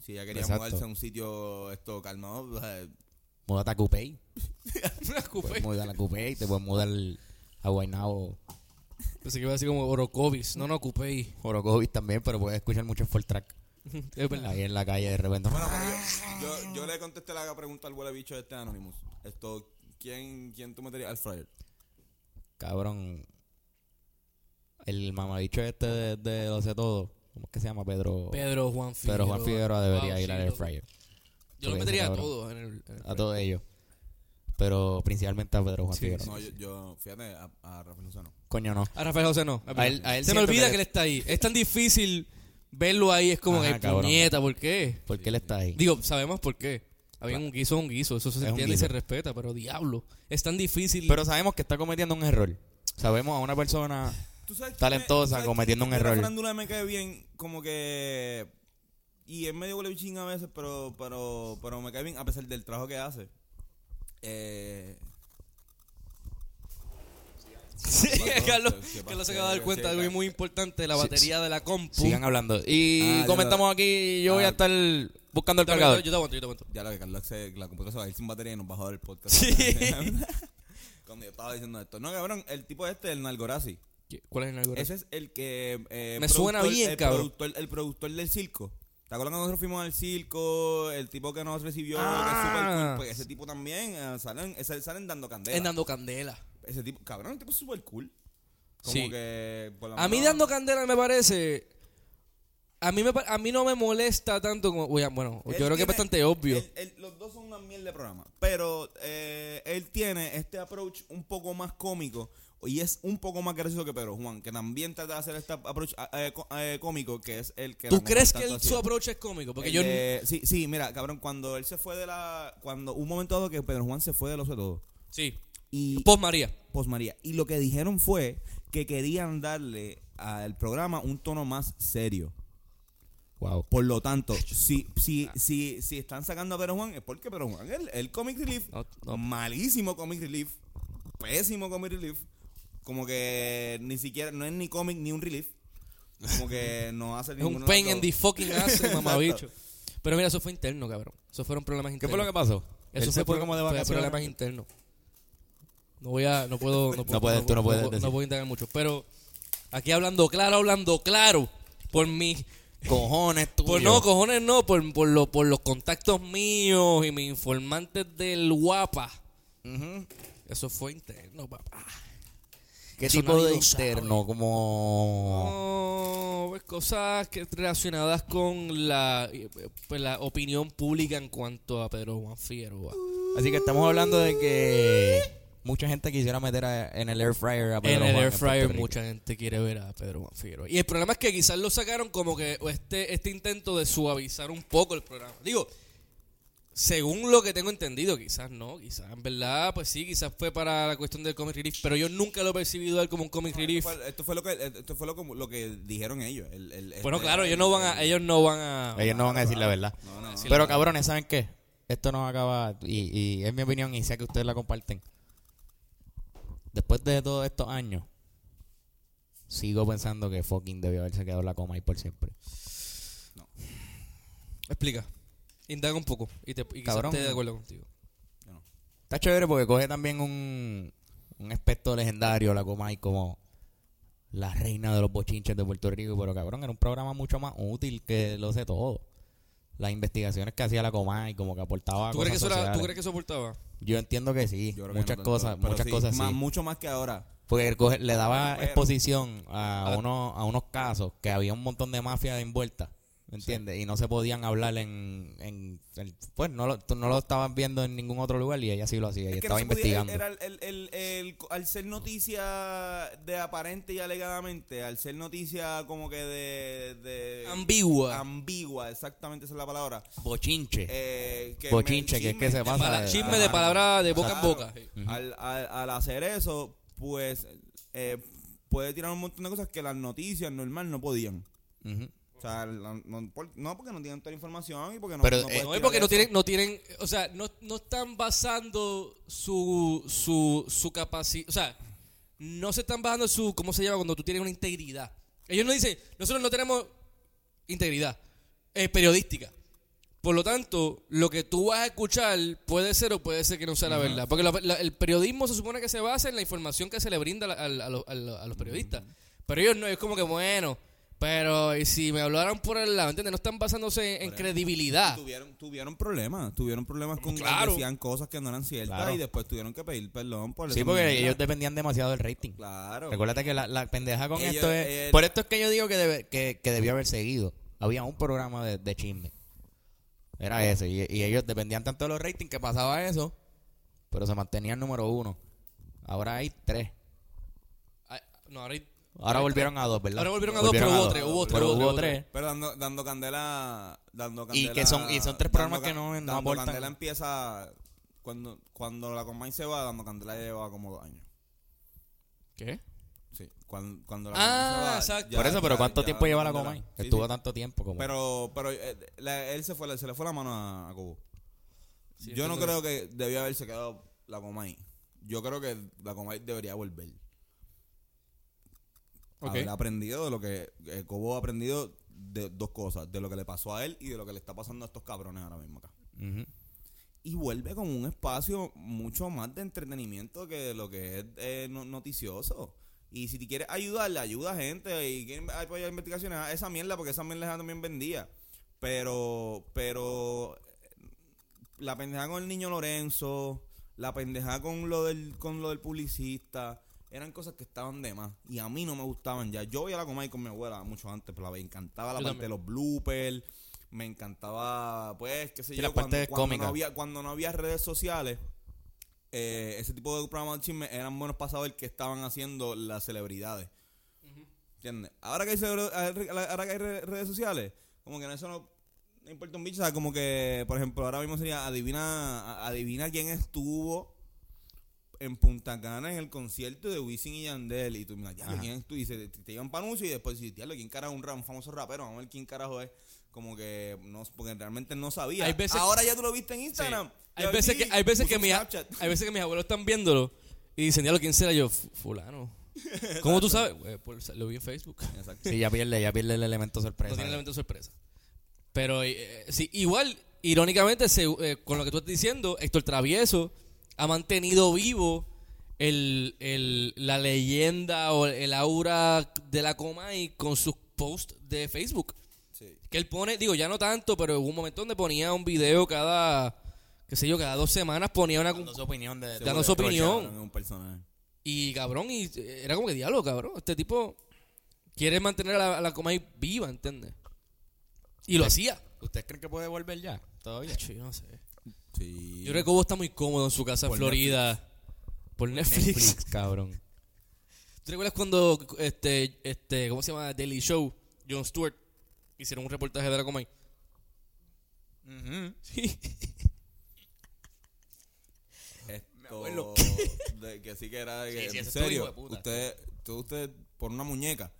Si ella quería Exacto. mudarse a un sitio esto calmado, o sea, Múdate a Coupey. Puedes Coupé. mudar a Coupey. Te puedes mudar a Guaynabo, Pensé que iba a decir como Orocovis. No, no, ocupé. Orocovis también, pero puedes escuchar mucho en Full Track. Es verdad. Ahí en la calle de repente. Bueno, yo, yo, yo le contesté la pregunta al huele bicho de este Anonymous. Esto, ¿quién, quién tú meterías al fryer? Cabrón. El mamabicho este de, de Lo sé todo. ¿Cómo es que se llama? Pedro. Pedro Juan Figueroa. Pedro Juan Figueroa debería Wow, ir al air fryer. Yo lo metería a todos en el, en el A todos ellos. Pero principalmente a Pedro Juan Sí, Figueroa. No, yo, yo fíjate, a, a Rafael Lozano. Coño, no. A Rafael José no. es verdad. A él- a él Se me olvida que él está ahí. Es tan difícil verlo ahí. Es como Ajá, que cabrón. puñeta, ¿por qué? ¿Por qué él está ahí? Digo, sabemos por qué. Había un guiso, un guiso. Eso se un entiende y guiso. se respeta, pero diablo. Es tan difícil. Pero sabemos que está cometiendo un error. Sabemos a una persona. ¿Tú sabes quién Talentosa, sabes cometiendo quién un de la error. farándula me cae bien, como que... Y es medio huele bichín a veces, pero, pero, pero me cae bien a pesar del trabajo que hace. Eh... Sí, Carlos. Carlos se acaba de dar cuenta de algo muy importante. La batería de la compu. Sigan hablando. Y Ah, comentamos aquí. Yo voy a Ah. estar buscando el cargador. yo te aguanto, yo te aguanto. Ya lo que Carlos se, la computadora se va a ir sin batería y nos va a joder el podcast. Sí. Cuando yo estaba diciendo esto. No, cabrón, el tipo este, el Nalgorazi. ¿Qué- ¿Cuál es el algoritmo? Ese es el que... eh, Me suena bien, el cabrón. Productor, el productor del circo. ¿Te acuerdas cuando nosotros fuimos al circo? El tipo que nos recibió, que es Ah. Pues ese tipo también eh, salen, ese- salen dando candela. Es dando candela. Ese tipo, cabrón, el tipo es súper cool. Como Sí. que... por lo A mí dando candela me parece. A mí, me, a mí no me molesta tanto como. Oye, Bueno, Él yo creo que es bastante obvio. él- él- los dos son una mierda de programa. Pero eh, él tiene este approach un poco más cómico. Y es un poco más gracioso que Pedro Juan, que también trata de hacer este approach eh, có- eh, cómico, que es el que... ¿Tú la crees que su approach es cómico? Porque El yo. de- sí, sí, mira, cabrón, cuando él se fue de la... Cuando un momento dado que Pedro Juan se fue de lo sé todo. Sí. Y Post María. Post María. Y lo que dijeron fue que querían darle al programa un tono más serio. Wow. Por lo tanto, si, si, si, si están sacando a Pedro Juan, es porque Pedro Juan, el, el comic relief, No, no. malísimo comic relief, pésimo comic relief, como que ni siquiera, no es ni comic ni un relief, como que no hace Es ninguno un pain dos. the fucking ass, mamabicho. Pero mira, eso fue interno, cabrón. Eso fueron problemas ¿Qué internos. fue lo que pasó? Eso fue, como de fue vacaciones. problemas internos. No voy a, no puedo, no puedo, puedes, tú no puedes decir. no puedo indagar mucho. Pero aquí hablando claro, hablando claro, por mi, Cojones tú. por no, cojones no, por, por, lo- por los contactos míos y mis informantes del guapa. Eso fue interno, papá. ¿Qué Eso tipo de sabe. interno? Como. Pues cosas que relacionadas con la, pues, la opinión pública en cuanto a Pedro Juan Figueroa. Así que estamos hablando de que mucha gente quisiera meter a- en el air fryer a En Pedro el Juan air fryer mucha gente quiere ver a Pedro Juan Figueroa. Y el problema es que quizás lo sacaron como que este, este intento de suavizar un poco el programa. Digo, según lo que tengo entendido, quizás no, quizás en verdad, pues sí, quizás fue para la cuestión del comic relief, pero yo nunca lo he percibido a él como un comic relief. Esto fue, esto fue lo que, esto fue lo, que- lo que dijeron ellos. el- el- Bueno, claro, ellos no van a, ellos no van a. Ellos no van a decir la verdad. No, no, no. Pero cabrones, ¿saben qué? Esto nos acaba, y, y es mi opinión y sé que ustedes la comparten. Después de todos estos años, sigo pensando que fucking debió haberse quedado en la coma y por siempre. Explica. Indaga un poco y, te, y quizás Cabrón. esté de acuerdo contigo. Está chévere porque coge también un, un aspecto legendario la Comay como la reina de los bochinches de Puerto Rico, pero cabrón, era un programa mucho más útil que lo sé todo. Las investigaciones que hacía la Comay, como que aportaba ¿Tú cosas crees, que eso era- ¿Tú crees que eso aportaba? Yo entiendo que sí, Yo creo que muchas no cosas, muchas sí, cosas más- sí. Mucho más que ahora. Porque coge- le daba Pero- exposición a, Ah. unos, a unos casos que había un montón de mafia envuelta, ¿me entiendes? Y no se podían hablar en... en pues no lo, tú no lo estabas viendo en ningún otro lugar y ella sí lo hacía y Es que estaba no se podía- investigando. era el, el- el- el- al ser noticia de aparente y alegadamente, al ser noticia como que de... de Ambigua. ambigua, exactamente esa es la palabra. Bochinche. Eh, que Bochinche, me- que es que se pasa de- Chisme de palabra de boca Claro. en boca. sí. al, al- al hacer eso, pues eh, puede tirar un montón de cosas que las noticias normal no podían. O sea, no, por- no porque no tienen toda la información y porque no, Pero, no eh, puedes No es tirar porque no eso. tienen, no tienen, o sea, no, no están basando su, su, su capacidad, o sea, no se están basando en su, ¿cómo se llama? Cuando tú tienes una integridad. Ellos no dicen, nosotros no tenemos integridad eh, periodística, Por lo tanto, lo que tú vas a escuchar puede ser o puede ser que no sea la verdad. Porque la- la- el periodismo se supone que se basa en la información que se le brinda a, la- a los- a los- a los periodistas. Pero ellos no, es como que bueno, pero y si me hablaran por el lado, ¿entiendes? No están basándose en credibilidad. Tuvieron, tuvieron problemas, tuvieron problemas con Claro. decían cosas que no eran ciertas Claro. y después tuvieron que pedir perdón por Sí, porque ellos dependían demasiado del rating. Claro. Recuérdate que la, la pendeja con Ellos- esto es... Por esto es que yo digo que, debe- que, que debió haber seguido. Había un programa de, de chisme. Era ese. Y, y ellos dependían tanto de los ratings que pasaba eso, pero se mantenía el número uno. Ahora hay tres. Ay, no, ahora hay- Ahora volvieron a dos, ¿verdad? Ahora volvieron a dos, pero hubo tres, hubo tres, Pero hubo hubo tres, tres. Pero dando, dando candela, dando Y candela. que son- y son tres programas que no- no Dando aportan. candela empieza cuando cuando la Combine se va, dando candela lleva como dos años. ¿Qué? Sí, cuando, cuando la Ah, Comay se va, exacto. ya- Por eso, pero ya- ¿cuánto ya tiempo lleva la Comay? Sí, Estuvo sí. tanto tiempo como... Pero, pero eh, la- él se fue, se le fue la mano a, a Cobo. Sí, Yo no creo que debió haberse quedado la Comay. Yo creo que la Comay debería volver. Ok. Haber aprendido de lo que eh, Cobo ha aprendido de dos cosas, de lo que le pasó a él y de lo que le está pasando a estos cabrones ahora mismo acá. Y vuelve como un espacio mucho más de entretenimiento que lo que es eh, no- noticioso. Y si te quieres ayudar, ayuda a gente y quieren apoyar investigaciones, haz esa mierda porque esa mierda también vendía. Pero, pero eh, la pendeja con el niño Lorenzo, la pendeja con lo del, con lo del publicista, eran cosas que estaban de más. Y a mí no me gustaban ya. Yo voy a la Comay con mi abuela mucho antes, pero me encantaba la Yo parte también. de los bloopers. Me encantaba, pues, qué sé Sí, yo, la cuando, parte cuando cómica. no había, cuando no había redes sociales, eh, ese tipo de programas de chisme eran buenos para saber qué estaban haciendo las celebridades. ¿Entiendes? Ahora que hay, ahora que hay re- redes sociales, como que en eso no, no importa un bicho. O sea, como que, por ejemplo, ahora mismo sería adivina, adivina quién estuvo en Punta Cana en el concierto de Wisin y Yandel. Y tú miras, Ajá. ¿quién es tú? Y se, te, te llevan para anuncio y después dices, diablo, ¿quién carajo es un, famoso rapero? Vamos a ver quién carajo es. Como que, no, porque realmente no sabía. Hay veces- Ahora ya tú lo viste en Instagram. Hay Ya veces vi, que, hay veces que mi, hay veces que mis abuelos están viéndolo y dicen, diablo, ¿quién será yo? "Fu- Fulano. ¿Cómo tú sabes? "Güey, por- lo vi en Facebook. Exacto. Sí, ya pierde, ya pierde el elemento sorpresa. No tiene elemento de sorpresa. Pero eh, sí, igual, irónicamente, se- eh, con lo que tú estás diciendo, Héctor Travieso ha mantenido vivo el, el- la leyenda o el aura de la Comay con sus posts de Facebook. Sí. Que él pone, digo, ya no tanto, pero hubo un momento donde ponía un video cada, qué sé yo, cada dos semanas ponía una... Dando su opinión de... Dando su opinión. Un personaje. Y cabrón, y eh, era como que diálogo, cabrón. Este tipo quiere mantener a la, a la Comay viva, ¿entiendes? Y lo hacía. ¿Usted cree que puede volver ya? Todavía. Yo no sé. Sí. Yo creo que Bobo está muy cómodo en su casa en Florida. Por Netflix. Netflix, cabrón. ¿Tú recuerdas cuando este, este, ¿cómo se llama? Daily Show, Jon Stewart, hicieron un reportaje de la Comay? Sí. Esto, de que sí que era de que, Sí, sí, en ese estuvo hijo serio, de puta. usted, usted, usted por una muñeca.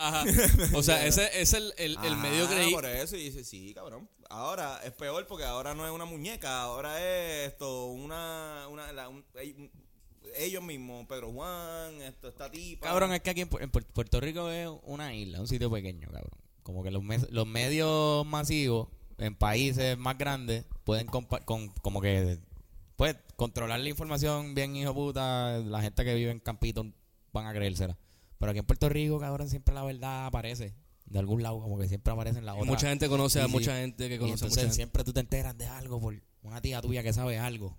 Ajá. O sea, ese es el, el, el medio creí. por eso y dice, sí, cabrón. Ahora es peor porque ahora no es una muñeca, ahora es esto, una, una la- un- ell- ellos mismos, Pedro Juan, esto, esta tipa. Cabrón, es que aquí en, Pu- en Pu- Puerto Rico es una isla, un sitio pequeño, cabrón. Como que los, mes- los medios masivos en países más grandes pueden compa- con, como que pues controlar la información bien hijo puta, la gente que vive en Campito van a creérsela. Pero aquí en Puerto Rico, cabrón, siempre la verdad aparece. De algún lado, como que siempre aparece en la Y otra. mucha gente conoce a sí. mucha gente que Y conoce a mucha entonces gente. siempre tú te enteras de algo por una tía tuya que sabe algo.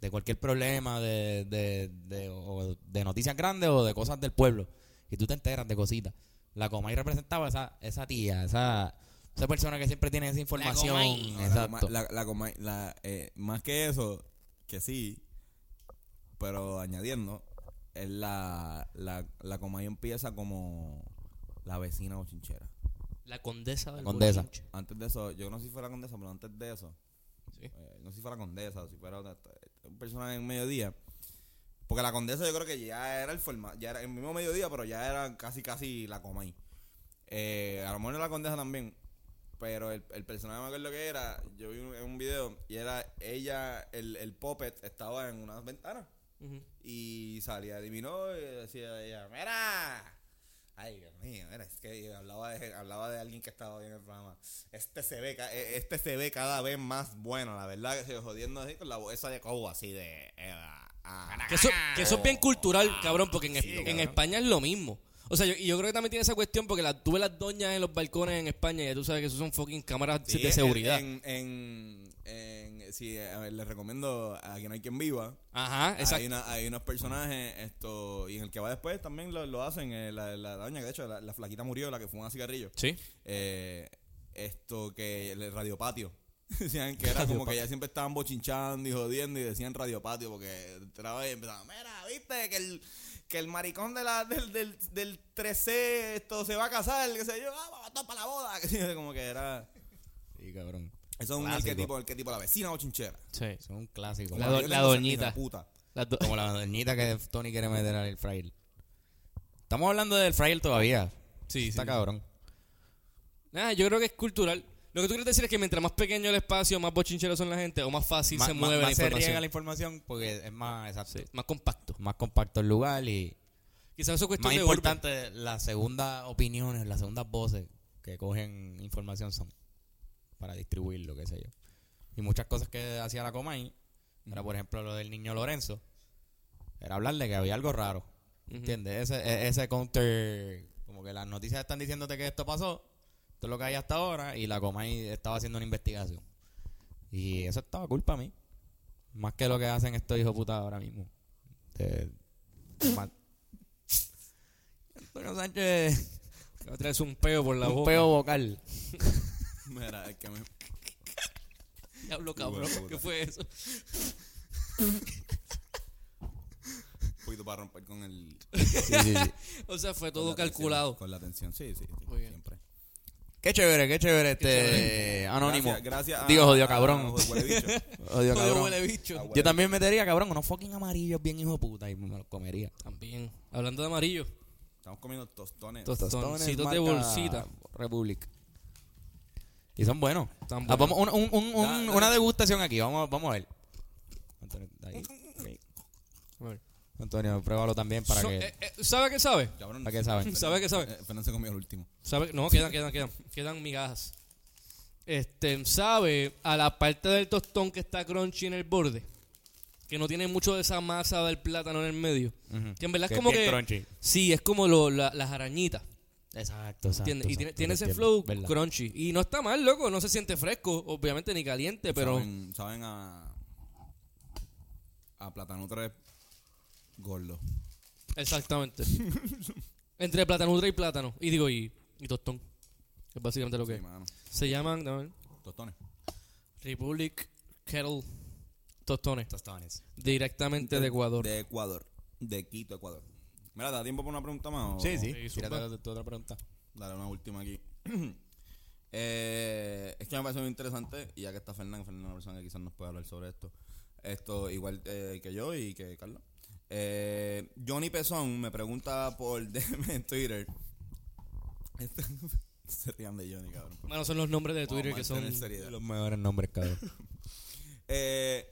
De cualquier problema, de, de, de, o de noticias grandes o de cosas del pueblo. Y tú te enteras de cositas. La Comay representaba esa, esa tía, esa, esa persona que siempre tiene esa información. No, Exacto. la- la coma- la, eh, más que eso, que sí, pero añadiendo, es la, la, la Comay empieza como la vecina bochinchera. La condesa del La condesa. bochinche. Antes de eso, yo no sé si fue la condesa, pero antes de eso, Sí. eh, no sé si fue la condesa o si fuera otra- un personaje en mediodía. Porque la condesa yo creo que ya era el formato, ya era el mismo mediodía, pero ya era casi casi la Comay. Eh, a lo mejor no la condesa también, pero el, el personaje me acuerdo que era, yo vi un, en un video y era ella, el, el puppet estaba en una ventana Y salía, adivinó y decía ella, mira, Ay, Dios mío, mira, es que hablaba de, hablaba de alguien que estaba bien en el programa. Este se ve, eh, este se ve cada vez más bueno, la verdad que se jodiendo así con la voz esa de Cobo así de. eh, ah, Que eso, que eso es bien cultural, Ah, cabrón, porque en, Sí, en cabrón. España es lo mismo. O sea, yo, y yo creo que también tiene esa cuestión porque la, tú ves las doñas en los balcones en España y ya tú sabes que eso son fucking cámaras Sí, de seguridad. En, en, en- sí, a ver, les recomiendo a quien hay quien viva. Ajá, Hay, una- hay unos personajes, esto, y en el que va después también lo, lo hacen. eh, la, la doña, que de hecho, la, la flaquita murió, la que fuma cigarrillo. Sí. Eh, esto que el radio patio. Decían que era como que ya siempre estaban bochinchando y jodiendo y decían radio patio porque entraba y empezaban, mira, viste que el, que el maricón de la, del, del, del 13 esto se va a casar, que sé yo, ah, vamos todos para la boda. Como que era. Sí, cabrón. Eso es un Clásico. arquetipo, arquetipo, la vecina bochinchera. Sí. Eso es un clásico. La do- la doñita. Puta. Do- Como la doñita que Tony quiere meter al fryer. Estamos hablando del fryer todavía. Sí, Está sí. cabrón. Nada, yo creo que es cultural. Lo que tú quieres decir es que mientras más pequeño el espacio, más bochincheros son la gente o más fácil Más- se más- mueve más la se información. riega la información porque es más exacto. Sí, más compacto. Más compacto el lugar y Quizás eso es cuestión más de importante las segundas opiniones, las segundas voces que cogen información son para distribuirlo, qué sé yo. Y muchas cosas que hacía la Comay, era por ejemplo lo del niño Lorenzo, era hablarle que había algo raro. ¿Entiendes? Ese, e- ese counter, como que las noticias están diciéndote que esto pasó, esto es lo que hay hasta ahora, y la Comay estaba haciendo una investigación. Y eso estaba culpa a mí. Más que lo que hacen estos hijos puta ahora mismo. De- Antonio Sánchez, Va a traerse un peo por la un boca. peo vocal. Mira, es que me. Diablo, cabrón. Hijo de puta. ¿Qué fue eso? Un poquito para romper con el. Sí, sí, sí. O sea, fue con todo la tensión, calculado. Con la tensión, sí, sí. sí, Muy bien. Siempre. Qué chévere, qué chévere este chévere. anónimo. Gracias, gracias a- Digo, jodido a- cabrón. a huele bicho. Odio, Joder, cabrón. huele bicho. Yo también metería, cabrón, unos fucking amarillos bien hijo de puta y me los comería. También. Hablando de amarillo. Estamos comiendo tostones. Tos- Tostones Tostoncitos de marca bolsita. Republic. Y son buenos. Están Ah, buenos. vamos, un- un- un- un- Da- da- una degustación aquí, vamos, vamos a ver. Antonio, ahí. Antonio, pruébalo también para So- que... eh, eh, ¿Sabe qué sabe? Cabrón, ¿Para qué saben? ¿Sabe qué sabe? Eh, Fernando se comió el último. ¿Sabe? No, quedan, quedan, quedan. Quedan migajas. Este, sabe a la parte del tostón que está crunchy en el borde. Que no tiene mucho de esa masa del plátano en el medio. Que en verdad es Que como bien que. crunchy. Sí, es como lo- la- las arañitas. Exacto, exacto. ¿entiendes? Y tiene, exacto, tiene ese flow ¿verdad? crunchy. Y no está mal, loco. No se siente fresco, obviamente ni caliente, pero. Saben, saben a. A Plátano 3 gordo. Exactamente. Entre platanutra y plátano. Y digo, y, y tostón. Es básicamente lo que Sí, es. mano. Se llaman Tostones. Republic Kettle Tostones. Tostones. Directamente de Ecuador. De Ecuador. De Quito, Ecuador. Mira, ¿da tiempo para una pregunta más? o- Sí, sí. Sí, Tírate tu otra pregunta. Dale una última aquí. Eh, es que me parece muy interesante, y ya que está Fernando, Fernando es una persona que quizás nos puede hablar sobre esto. Esto, igual eh, que yo y que Carlos. Eh, Johnny Pezón me pregunta por DM en Twitter. Este- se rían de Johnny, cabrón. Bueno, son los nombres de Twitter Vamos que a son. mantener seriedad. Los mejores nombres, cabrón. Eh,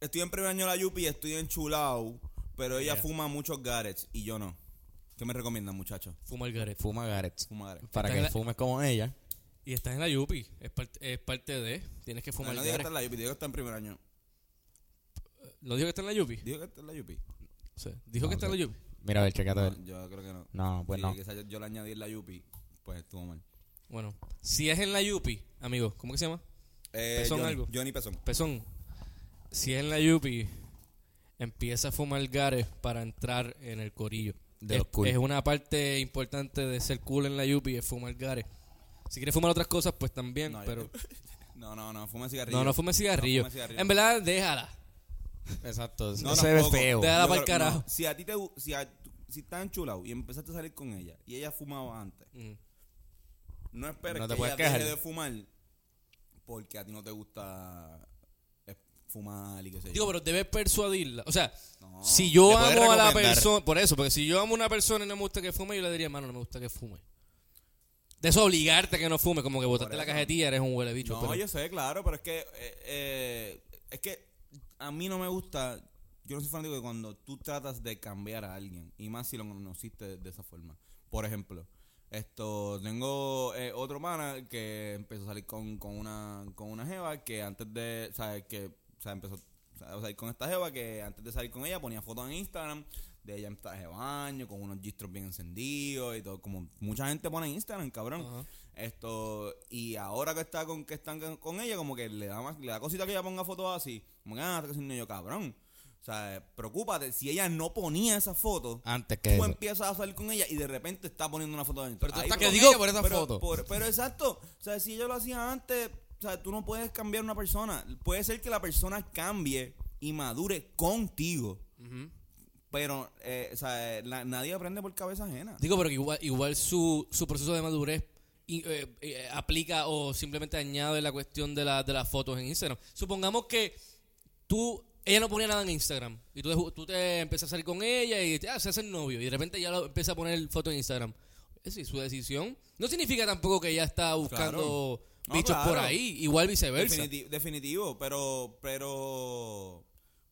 estoy en primer año de la Yupi, estoy en Chulao, pero ella Yeah. fuma muchos Garets y yo no. ¿Qué me recomiendan, muchachos? Fuma el Gareth. Fuma Gareth. Fuma Garets. Para Está que la- fumes como ella. Y estás en la Yupi. Es, parte es parte de. Tienes que No, fumar no el digo que está en la Yupi, digo que está en primer año. ¿No dijo que está en la Yupi? Digo que está en la Yupi. Sí. Dijo No, que está en la. Yupi. Mira, a ver, checate. a No, yo creo que no. No, pues Sí, no. quizás yo, yo le añadí la Yupi, pues estuvo mal. Bueno, si es en la Yupi, amigo, ¿cómo que se llama? Eh, Pezón Johnny, algo. Johnny Pezón. Pezón. Si es en la Yupi, empieza a fumar Gareth para entrar en el corillo. De es, los cool. es una parte importante de ser cool en la Yupi, es fumar Gareth. Si quieres fumar otras cosas, pues también, No, pero... No, no, no, fuma cigarrillo. No, no fumes cigarrillo. No fume cigarrillo. En verdad, déjala. Exacto. No, No, se ve feo. Déjala pa'l creo- carajo. no, si a ti te si, a- si estás enchulado y empezaste a salir con ella y ella fumaba antes, Mm. no esperes No te que ella deje de fumar porque a ti no te gusta fumar y qué sé yo. Digo, pero debes persuadirla. O sea, No. si yo puedes amo a la recomendar. persona... Por eso, porque si yo amo a una persona y no me gusta que fume, yo le diría, hermano, no me gusta que fume. De eso obligarte a que no fume, como que botaste la eso. cajetilla, eres un huele bicho. No, pero- yo sé, claro, pero es que eh, eh, es que a mí no me gusta. Yo no soy fanático de cuando tú tratas de cambiar a alguien y más si lo conociste de esa forma. Por ejemplo, esto tengo eh, otro mana que empezó a salir con, con una con una jeva que antes de, ¿sabes? Que, sea, empezó a salir con esta jeva que antes de salir con ella ponía fotos en Instagram de ella en traje de baño, con unos gistros bien encendidos y todo, como mucha gente pone en Instagram, cabrón. Esto, y ahora que está con, que están con- ella, como que le da más, le da cosita que ella ponga fotos así, como que ah, está haciendo yo, cabrón. O sea, preocúpate, si ella no ponía esa foto, Antes que tú eso. empiezas a salir con ella y de repente está poniendo una foto de Pero tú Ahí estás fue- con digo, ella por esa pero, foto. por- pero exacto, o sea, si ella lo hacía antes, o sea, tú no puedes cambiar una persona. Puede ser que la persona cambie y madure contigo, pero, eh, o sea, la- nadie aprende por cabeza ajena. Digo, pero que igual, igual su, su proceso de madurez y, eh, eh, aplica o simplemente añade la cuestión de, la, de las fotos en Instagram. Supongamos que tú, ella no ponía nada en Instagram y tú, te- tú te empiezas a salir con ella y te ah, se hacen novio y de repente ya lo empieza a poner foto en Instagram. Es decir, su decisión. No significa tampoco que ella está buscando No, bichos por ahí, igual viceversa. Definiti- definitivo, pero, pero,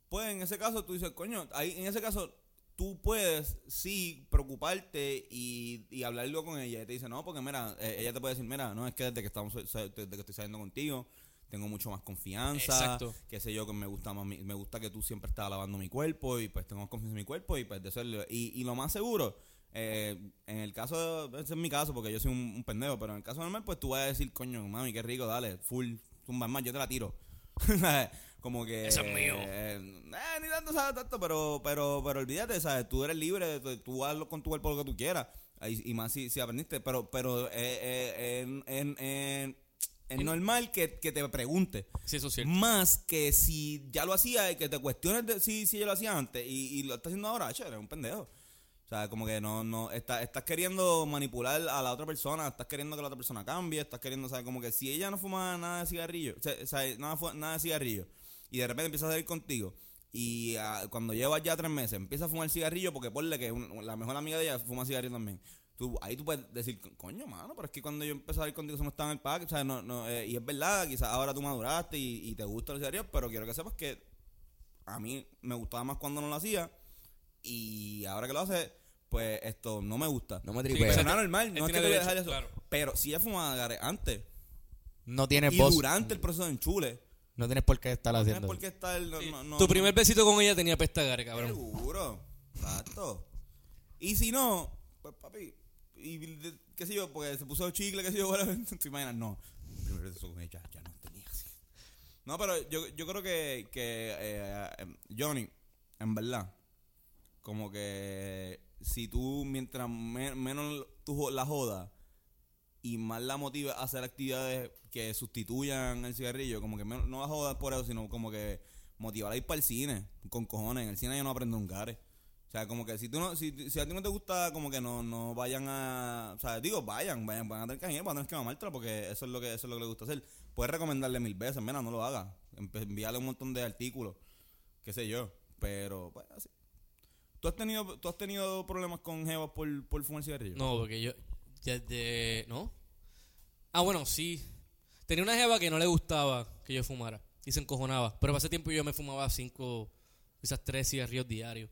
pues en ese caso tú dices, coño, ahí, en ese caso tú puedes sí preocuparte y, y hablarlo con ella. Y te dice, no, porque mira, eh, ella te puede decir, mira, no, es que desde que estamos, desde que estoy saliendo contigo, tengo mucho más confianza, Exacto. qué sé yo, que me gusta más, me gusta que tú siempre estás lavando mi cuerpo y pues tengo más confianza en mi cuerpo y pues de eso, es- y, y lo más seguro, eh, en el caso, ese es mi caso porque yo soy un, un pendejo, pero en el caso normal pues tú vas a decir, coño, mami, qué rico, dale, full, zumba más, yo te la tiro. Como que... Eso es mío. eh, eh, ni tanto, ¿sabes? Tanto, pero, pero, pero olvídate, ¿sabes? Tú eres libre, tú, hazlo con tu cuerpo lo que tú quieras. Y, más si, si aprendiste, pero, pero eh, eh, en- en- en- es normal que, que te pregunte. Sí, eso es cierto. Más que si ya lo hacía y que te cuestiones de si, si ella lo hacía antes y, y lo está haciendo ahora, che, eres un pendejo. O sea, como que no, no, está, estás queriendo manipular a la otra persona, estás queriendo que la otra persona cambie, estás queriendo, ¿sabes? Como que si ella no fuma nada de cigarrillo, o sea, o nada, nada de cigarrillo, y de repente empieza a salir contigo, y ah, cuando llevas ya tres meses, empieza a fumar cigarrillo, porque ponle que la mejor amiga de ella fuma cigarrillo también. Ahí tú puedes decir, coño, mano, pero es que cuando yo empecé a salir contigo eso no estaba en el pack, o sea, no, no, eh, y es verdad, quizás ahora tú maduraste y, y te gustan los cigarrillos, pero quiero que sepas que a mí me gustaba más cuando no lo hacía, y ahora que lo hace, pues esto no me gusta. No me Sí, tripea. Pero Él no es normal, él no es que tiene te voy a derecho, dejar eso. claro. Pero si ella fumaba gare antes no tienes y voz. durante el proceso de enchule, No tienes por qué estar no tienes haciendo. por qué estar. No, no, no, tu primer besito con ella tenía pestagare, cabrón. Seguro. Exacto. Y si no, pues papi, y de- qué sé yo, porque se puso chicle, qué sé yo, whatever, te imaginas, no. El primer beso con ella ya no tenía así. No, pero yo, yo creo que, que eh, eh, Johnny, en verdad, como que si tú, mientras me- menos tú la jodas y más la motivas a hacer actividades que sustituyan el cigarrillo, como que menos- no la jodas por eso, sino como que motivar a ir para el cine, con cojones. En el cine yo no aprendo un. O sea, como que si tú no, si, si a ti no te gusta, como que no, no vayan a, o sea, digo, vayan, vayan, van a tener que ir, van a tener que mamártela porque eso es lo que, eso es lo que le gusta hacer. Puedes recomendarle mil veces, mira, no lo hagas. Empe- Envíale un montón de artículos, qué sé yo. Pero, pues así. ¿Tú has tenido, tú has tenido problemas con Jevas por, por fumar cigarrillo? No, porque yo. Ya de. ¿No? Ah, bueno, sí. Tenía una jeva que no le gustaba que yo fumara. Y se encojonaba. Pero hace tiempo yo me fumaba cinco, quizás tres cigarrillos diarios.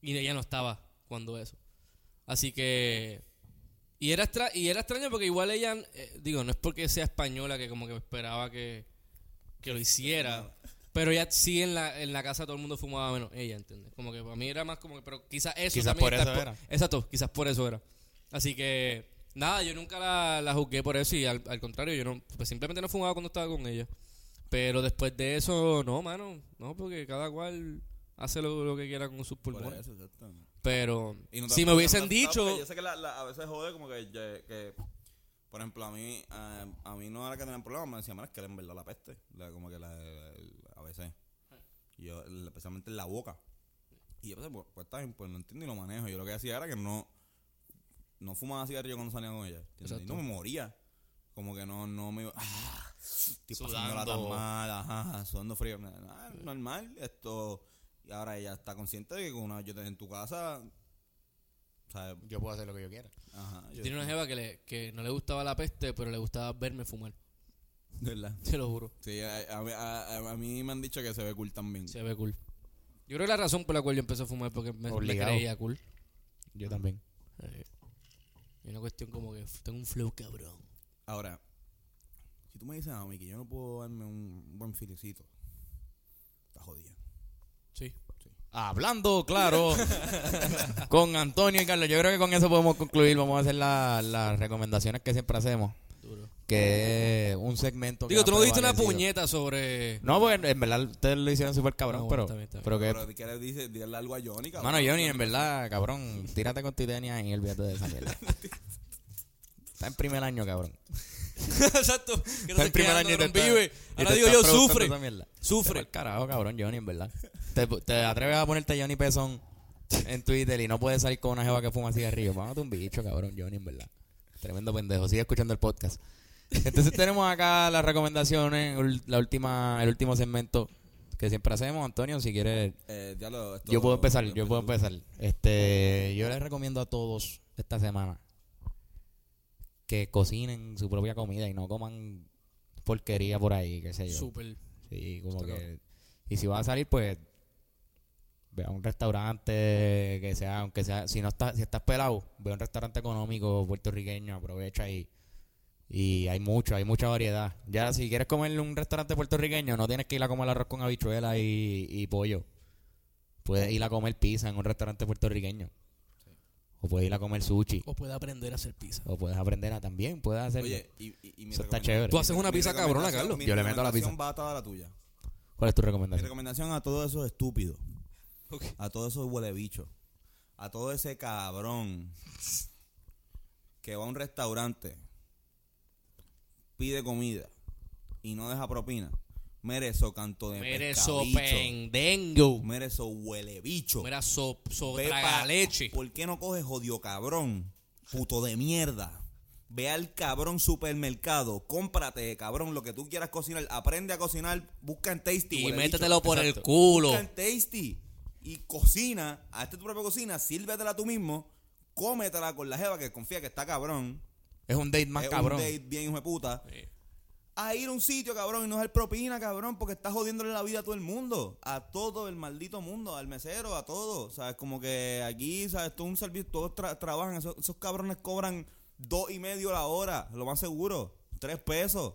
Y ella no estaba cuando eso. Así que. Y era, extra, y era extraño porque igual ella. eh, digo, no es porque sea española que como que esperaba que, que lo hiciera. Pero ella sí en la, en la casa todo el mundo fumaba menos ella, ¿entiendes? Como que para mí era más como que. Pero quizás eso Quizás también por está eso era. Exacto, quizás por eso era. Así que, nada, yo nunca la, la juzgué por eso y al, al contrario, yo no, pues simplemente no fumaba cuando estaba con ella. Pero después de eso, no, mano, no, porque cada cual hace lo, lo que quiera con sus Por pulmones. eso. Pero no si me hubiesen dicho, porque Yo sé que la- la- a veces jode como que, que- que, por ejemplo, a mí, eh, a mí no era que tenían problemas, me decían, "Mira, es que era en verdad la peste. La- como que la, a veces. Y yo, especialmente en la boca. Y yo pensé, pues, pues está bien, pues lo entiendo y lo manejo. Yo lo que hacía era que no, no fumaba cigarrillo cuando salía con ella. Y no me moría. Como que no, no me iba, ah, estoy pasándola tan mal, ajá, sudando frío. Ah, normal, esto. Y ahora ella está consciente de que una vez yo esté en tu casa, Yo puedo hacer lo que yo quiera. Ajá. yo- tiene una jeva que, le, que no le gustaba la peste, pero le gustaba verme fumar. De verdad. Te lo juro. Sí, a, a- a- a mí me han dicho que se ve cool también. Se ve cool. Yo creo que la razón por la cual yo empecé a fumar es porque me, me Obligado. creía cool. Yo también. Eh, Es una cuestión como que tengo un flow cabrón. Ahora, si tú me dices a mí que yo no puedo darme un buen filecito, está jodido. Sí. Hablando, claro, con Antonio y Carlos. Yo creo que con eso podemos concluir. Vamos a hacer la- las recomendaciones que siempre hacemos. Duro. Que es un segmento. Digo, tú no diste una puñeta sobre. No, porque en verdad ustedes lo hicieron súper cabrón, No, pero, está bien, está bien. pero que... Pero, ¿qué le dices? Dile algo a Johnny, cabrón. Mano, Johnny, en verdad, cabrón, tírate con Titania y olvídate de esa mierda. Está en primer año, cabrón. Exacto. Que Está en primer año y te está- vive. y Ahora te digo yo, sufre. Sufre. Carajo, cabrón, Johnny, en verdad. Te, te atreves a ponerte Johnny Pezón en Twitter y no puedes salir con una jeva que fuma cigarrillo. Mámate un bicho, cabrón, Johnny, en verdad. Tremendo pendejo. Sigue escuchando el podcast. Entonces tenemos acá las recomendaciones, la última, el último segmento que siempre hacemos. Antonio, si quieres, Eh, ya lo- esto- yo puedo empezar, yo puedo empezar. Este, yo les recomiendo a todos esta semana que cocinen su propia comida y no coman porquería por ahí, qué sé yo. Súper. Sí, como que y si vas a salir pues ve a un restaurante que sea, aunque sea, si no estás, si estás pelado, ve a un restaurante económico puertorriqueño, aprovecha y y hay mucho, hay mucha variedad. Ya si quieres comer en un restaurante puertorriqueño, no tienes que ir a comer arroz con habichuela y, y pollo. Puedes ir a comer pizza en un restaurante puertorriqueño. O puedes ir a comer sushi. O puede aprender a hacer pizza. O puedes aprender a también, puedes hacer. Oye, y, y, y mi Eso está chévere. Tú haces una mi pizza cabrona, Carlos. mi Yo le meto la recomendación pizza. va a la tuya. ¿Cuál es tu Mi recomendación? recomendación a todos esos estúpidos, A todos esos huele bichos, a todo ese cabrón que va a un restaurante, pide comida y no deja propina. Mire eso canto de pescabicho. pendengo. Mire eso huele bicho. Mira so, traga leche. ¿Por qué no coges jodido cabrón? Puto de mierda. Ve al cabrón supermercado, cómprate, cabrón, lo que tú quieras cocinar. Aprende a cocinar, busca en Tasty. Y métetelo bicho. por el culo. Busca en Tasty. Y cocina, hazte tu propia cocina, sírvetela tú mismo, cómetela con la jeva que confía que está cabrón. Es un date más es cabrón. un date bien hijo de puta. Sí. A ir a un sitio, cabrón, y no dar propina, cabrón, porque estás jodiéndole la vida a todo el mundo. A todo el maldito mundo, al mesero, a todo. ¿Sabes? Como que aquí, ¿sabes? Todo un servicio, todos tra- trabajan. Esos, esos cabrones cobran dos y medio la hora, lo más seguro. Tres pesos.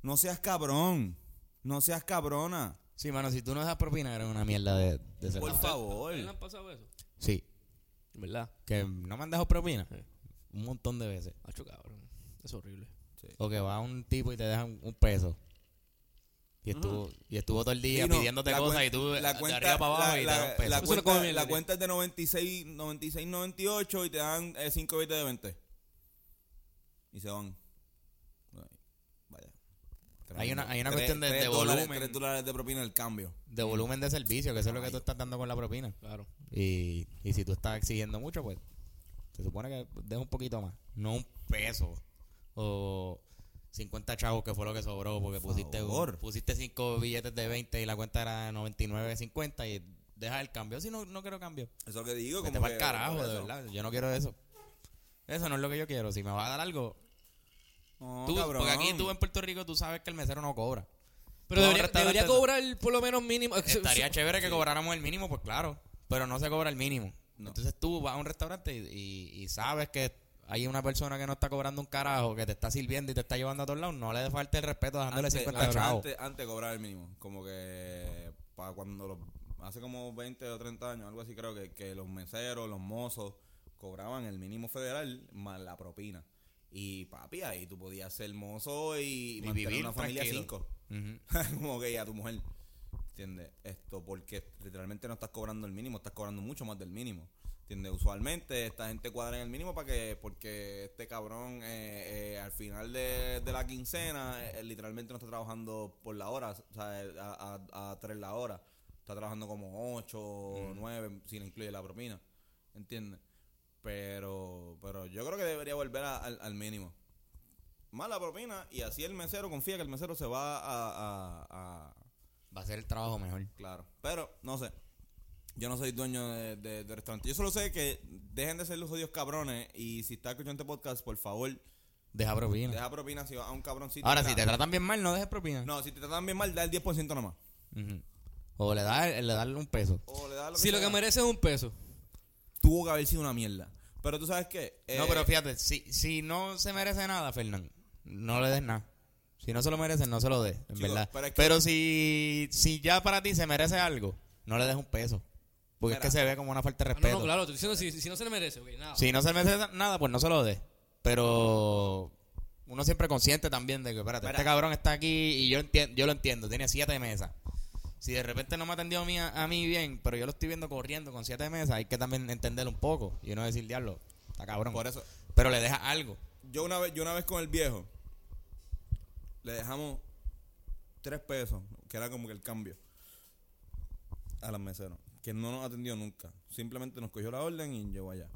No seas cabrón. No seas cabrona. Sí, mano, si tú no das propina, eres una mierda de, de ser Por favor. ¿Le han pasado eso? Sí, ¿Verdad? que no me han dejado propina. Sí. Un montón de veces. Hacho cabrón. Es horrible. O que va un tipo y te dejan un peso. Y estuvo, y estuvo todo el día Y no, pidiéndote la cosas cuen- y tú la de cuenta, arriba para abajo la, y te la- dan un peso. la no cuenta, come la cuenta es de 96, 96, 98 y te dan 5 billetes de 20. Y se van. Hay una- hay una Tres- cuestión de- tres de dólares- volumen. tres dólares de propina el cambio. de volumen de servicio, que eso es lo que tú estás dando con la propina. Claro. Y, y si tú estás exigiendo mucho, pues se supone que deja un poquito más. No un peso. O 50 chavos, que fue lo que sobró, porque pusiste, favor. pusiste 5 billetes de 20 y la cuenta era de 99.50 y deja el cambio. Si no, no quiero cambio. Eso es lo que digo. Vete como para el que, carajo, de verdad. Yo no quiero eso. Eso no es lo que yo quiero. Si me vas a dar algo, No, tú, cabrón. porque aquí tú en Puerto Rico tú sabes que el mesero no cobra. Pero debería, debería cobrar por lo menos mínimo. Estaría chévere que cobráramos el mínimo, pues claro. Pero no se cobra el mínimo. Entonces tú vas a un restaurante y, y- y sabes que hay una persona que no está cobrando un carajo, que te está sirviendo y te está llevando a todos lados. No le falte el respeto dejándole antes, 50 antes, chavos. antes, antes de cobrar el mínimo. Como que para cuando los, hace como 20 o 30 años, algo así creo que, que los meseros, los mozos cobraban el mínimo federal más la propina. Y papi, ahí tú podías ser mozo y, mantener vivir una familia tranquilo. cinco. Como que y a tu mujer. ¿Entiendes? Esto porque literalmente no estás cobrando el mínimo, estás cobrando mucho más del mínimo. ¿Entiendes? Usualmente esta gente cuadra en el mínimo para que porque este cabrón eh, eh, al final de, de la quincena eh, literalmente no está trabajando por la hora, o sea, a, a, a tres la hora. Está trabajando como ocho o nueve si le incluye la propina. ¿Entiendes? Pero, pero yo creo que debería volver a- al, al mínimo. Más la propina y así el mesero confía que el mesero se va a- a- a Va a ser el trabajo mejor. Claro. Pero, no sé. Yo no soy dueño de, de- de restaurante. Yo solo sé que dejen de ser los odios cabrones. Y si estás escuchando este podcast, por favor, Deja propina. deja propina si vas a un cabroncito. Ahora, si te tratan bien mal, no dejes propina. No, si te tratan bien mal, da el 10% nomás. O le das le das un peso. O le das lo que Si lo que merece es un peso. Tuvo que haber sido una mierda. Pero tú sabes qué. No, Eh, pero fíjate, si, si no se merece nada, Fernán, no le des nada. Si no se lo merece, no se lo des, en Chico, verdad. pero es que- Pero si, si ya para ti se merece algo, no le des un peso. Porque Mira. es que se ve como una falta de Ah, no, respeto. no, claro, estoy diciendo si, si no se le merece, ok, nada. Si no se merece nada, pues no se lo des. Pero uno siempre consciente también de que, espérate, Mira. este cabrón está aquí y yo, entiendo, yo lo entiendo, tiene siete mesas. Si de repente no me atendió a mí, a, mí bien, pero yo lo estoy viendo corriendo con siete mesas, hay que también entenderlo un poco. Y no decir, diablo, está cabrón. Por eso. Pero le deja algo. Yo una vez, yo una vez con el viejo, le dejamos tres pesos, que era como que el cambio, a las meseros, que no nos atendió nunca. Simplemente nos cogió la orden y llegó allá.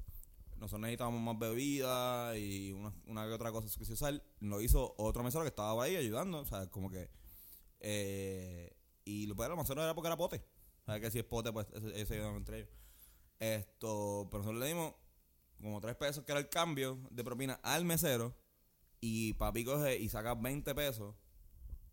Nosotros necesitábamos más bebida y una, una que otra cosa que se usar. Lo hizo otro mesero que estaba ahí ayudando, o sea, como que... Eh, y lo peor, el mesero era porque era pote. O sea, que si es pote, pues ese, ayudaban entre ellos. Esto, pero nosotros le dimos como tres pesos, que era el cambio de propina al mesero. Y papi coge y saca 20 pesos.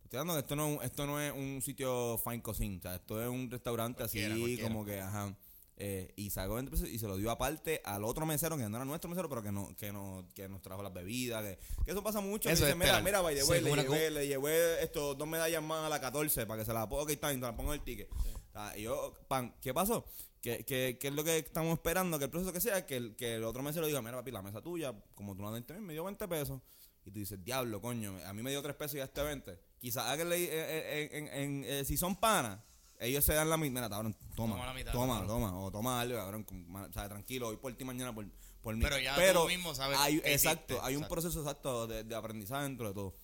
Estoy dando que esto no, esto no es un sitio fine cuisine. O sea, esto es un restaurante Cualquiera, así cualquiera. como que, ajá. Eh, y sacó 20 pesos y se lo dio aparte al otro mesero, que no era nuestro mesero, pero que, no, que, no, que nos trajo las bebidas. Que, que eso pasa mucho. Eso dicen, es mira, mira, by the way, le, llevé, le llevé estos dos medallas más a la 14 para que se la ponga, ok, está bien, te la pongo en el ticket. Ah, y yo, pan, ¿qué pasó? ¿Qué, qué, qué es lo que estamos esperando? Que el proceso que sea, que el, que el otro mesero diga, mira, papi, la mesa tuya, como tú no la diste bien, me dio 20 pesos. Y tú dices, diablo, coño, a mí me dio 3 pesos y a este 20. Quizás eh, eh, en, en- eh, si son panas, ellos se dan la mitad. Mira, cabrón, toma, Toma la mitad, toma, cabrón. toma, o toma algo, cabrón, con- ma- o sea, tranquilo, hoy por ti, mañana por, por mí. Pero ya tú mismo sabes hay, exacto, hay un exacto. proceso exacto de, de aprendizaje dentro de todo.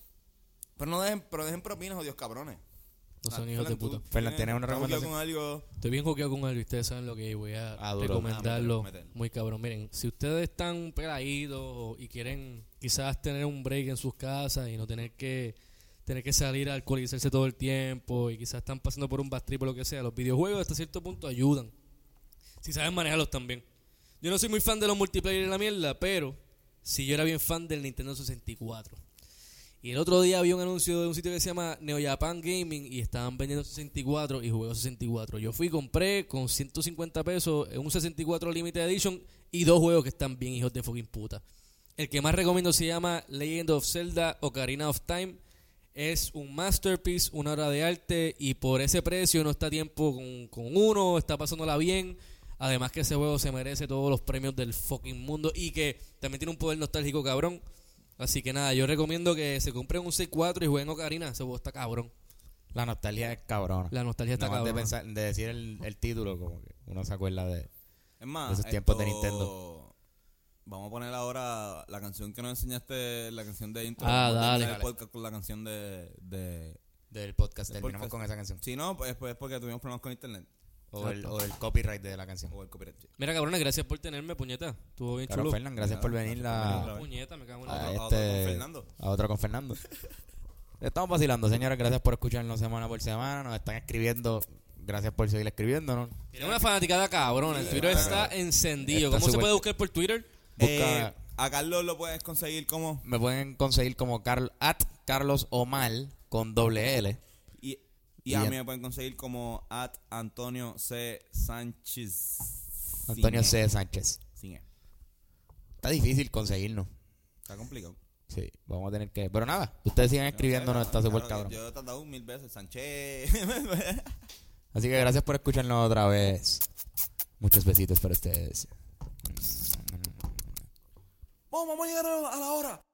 Pero no dejen, pero dejen propinas, odios cabrones. No son Ah, hijos de puta. Fernan, ¿tienes una recomendación? con algo? Estoy bien joqueado con algo y ustedes saben lo que. Voy a Ah, recomendarlo Ah, muy cabrón. Miren, si ustedes están peladitos y quieren quizás tener un break en sus casas y no tener que tener que salir a alcoholizarse todo el tiempo y quizás están pasando por un bad trip o lo que sea, los videojuegos hasta cierto punto ayudan. Si saben manejarlos también. Yo no soy muy fan de los multiplayer en la mierda, pero si yo era bien fan del Nintendo 64. Y el otro día vi un anuncio de un sitio que se llama Neo Japan Gaming y estaban vendiendo 64 y juegos 64. Yo fui compré con 150 pesos un 64 Limited Edition y dos juegos que están bien hijos de fucking puta. El que más recomiendo se llama Legend of Zelda Ocarina of Time. Es un masterpiece, una obra de arte y por ese precio no está a tiempo con, con uno, está pasándola bien. Además que ese juego se merece todos los premios del fucking mundo y que también tiene un poder nostálgico cabrón. Así que nada, yo recomiendo que se compren un 6-4 y jueguen Ocarina. Ese juego está cabrón. La nostalgia es cabrona. La nostalgia está de, cabrón. pensar, de decir el, el título, como que uno se acuerda de... Es más, De esos tiempos de Nintendo. Vamos a poner ahora la canción que nos enseñaste, la canción de intro. Ah, dale. terminar el podcast con la canción de... de del podcast. del Terminamos podcast. con esa canción. Si no, pues pues es porque tuvimos problemas con internet O el, o el copyright de la canción. o el copyright. sí. Mira, cabrones, gracias por tenerme, puñeta. Estuvo bien Claro, chulo. Fernán, gracias por venir Gracias por la, Puñeta, me cago en A la... a, otro- a otro este, con Fernando. a otro con Fernando. Estamos vacilando, señores. Gracias por escucharnos semana por semana. Nos están escribiendo. Gracias por seguir escribiéndonos. Tiene una fanaticada cabrona. El Twitter está encendido. Está ¿Cómo se puede buscar por Twitter? Busca- Eh, a Carlos lo puedes conseguir como... Me pueden conseguir como Carl, at Carlos Omar con doble L. Y, y Y a mí me pueden conseguir como at Antonio C. Sánchez. Antonio E. C. Sánchez. Sin E. Está difícil conseguirnos. Está complicado. Sí, vamos a tener que. Pero nada, ustedes sigan escribiéndonos, está súper cabrón. Yo he tratado mil veces, Sánchez. Así que gracias por escucharnos otra vez. Muchos besitos para ustedes. Vamos, vamos a llegar a la- hora.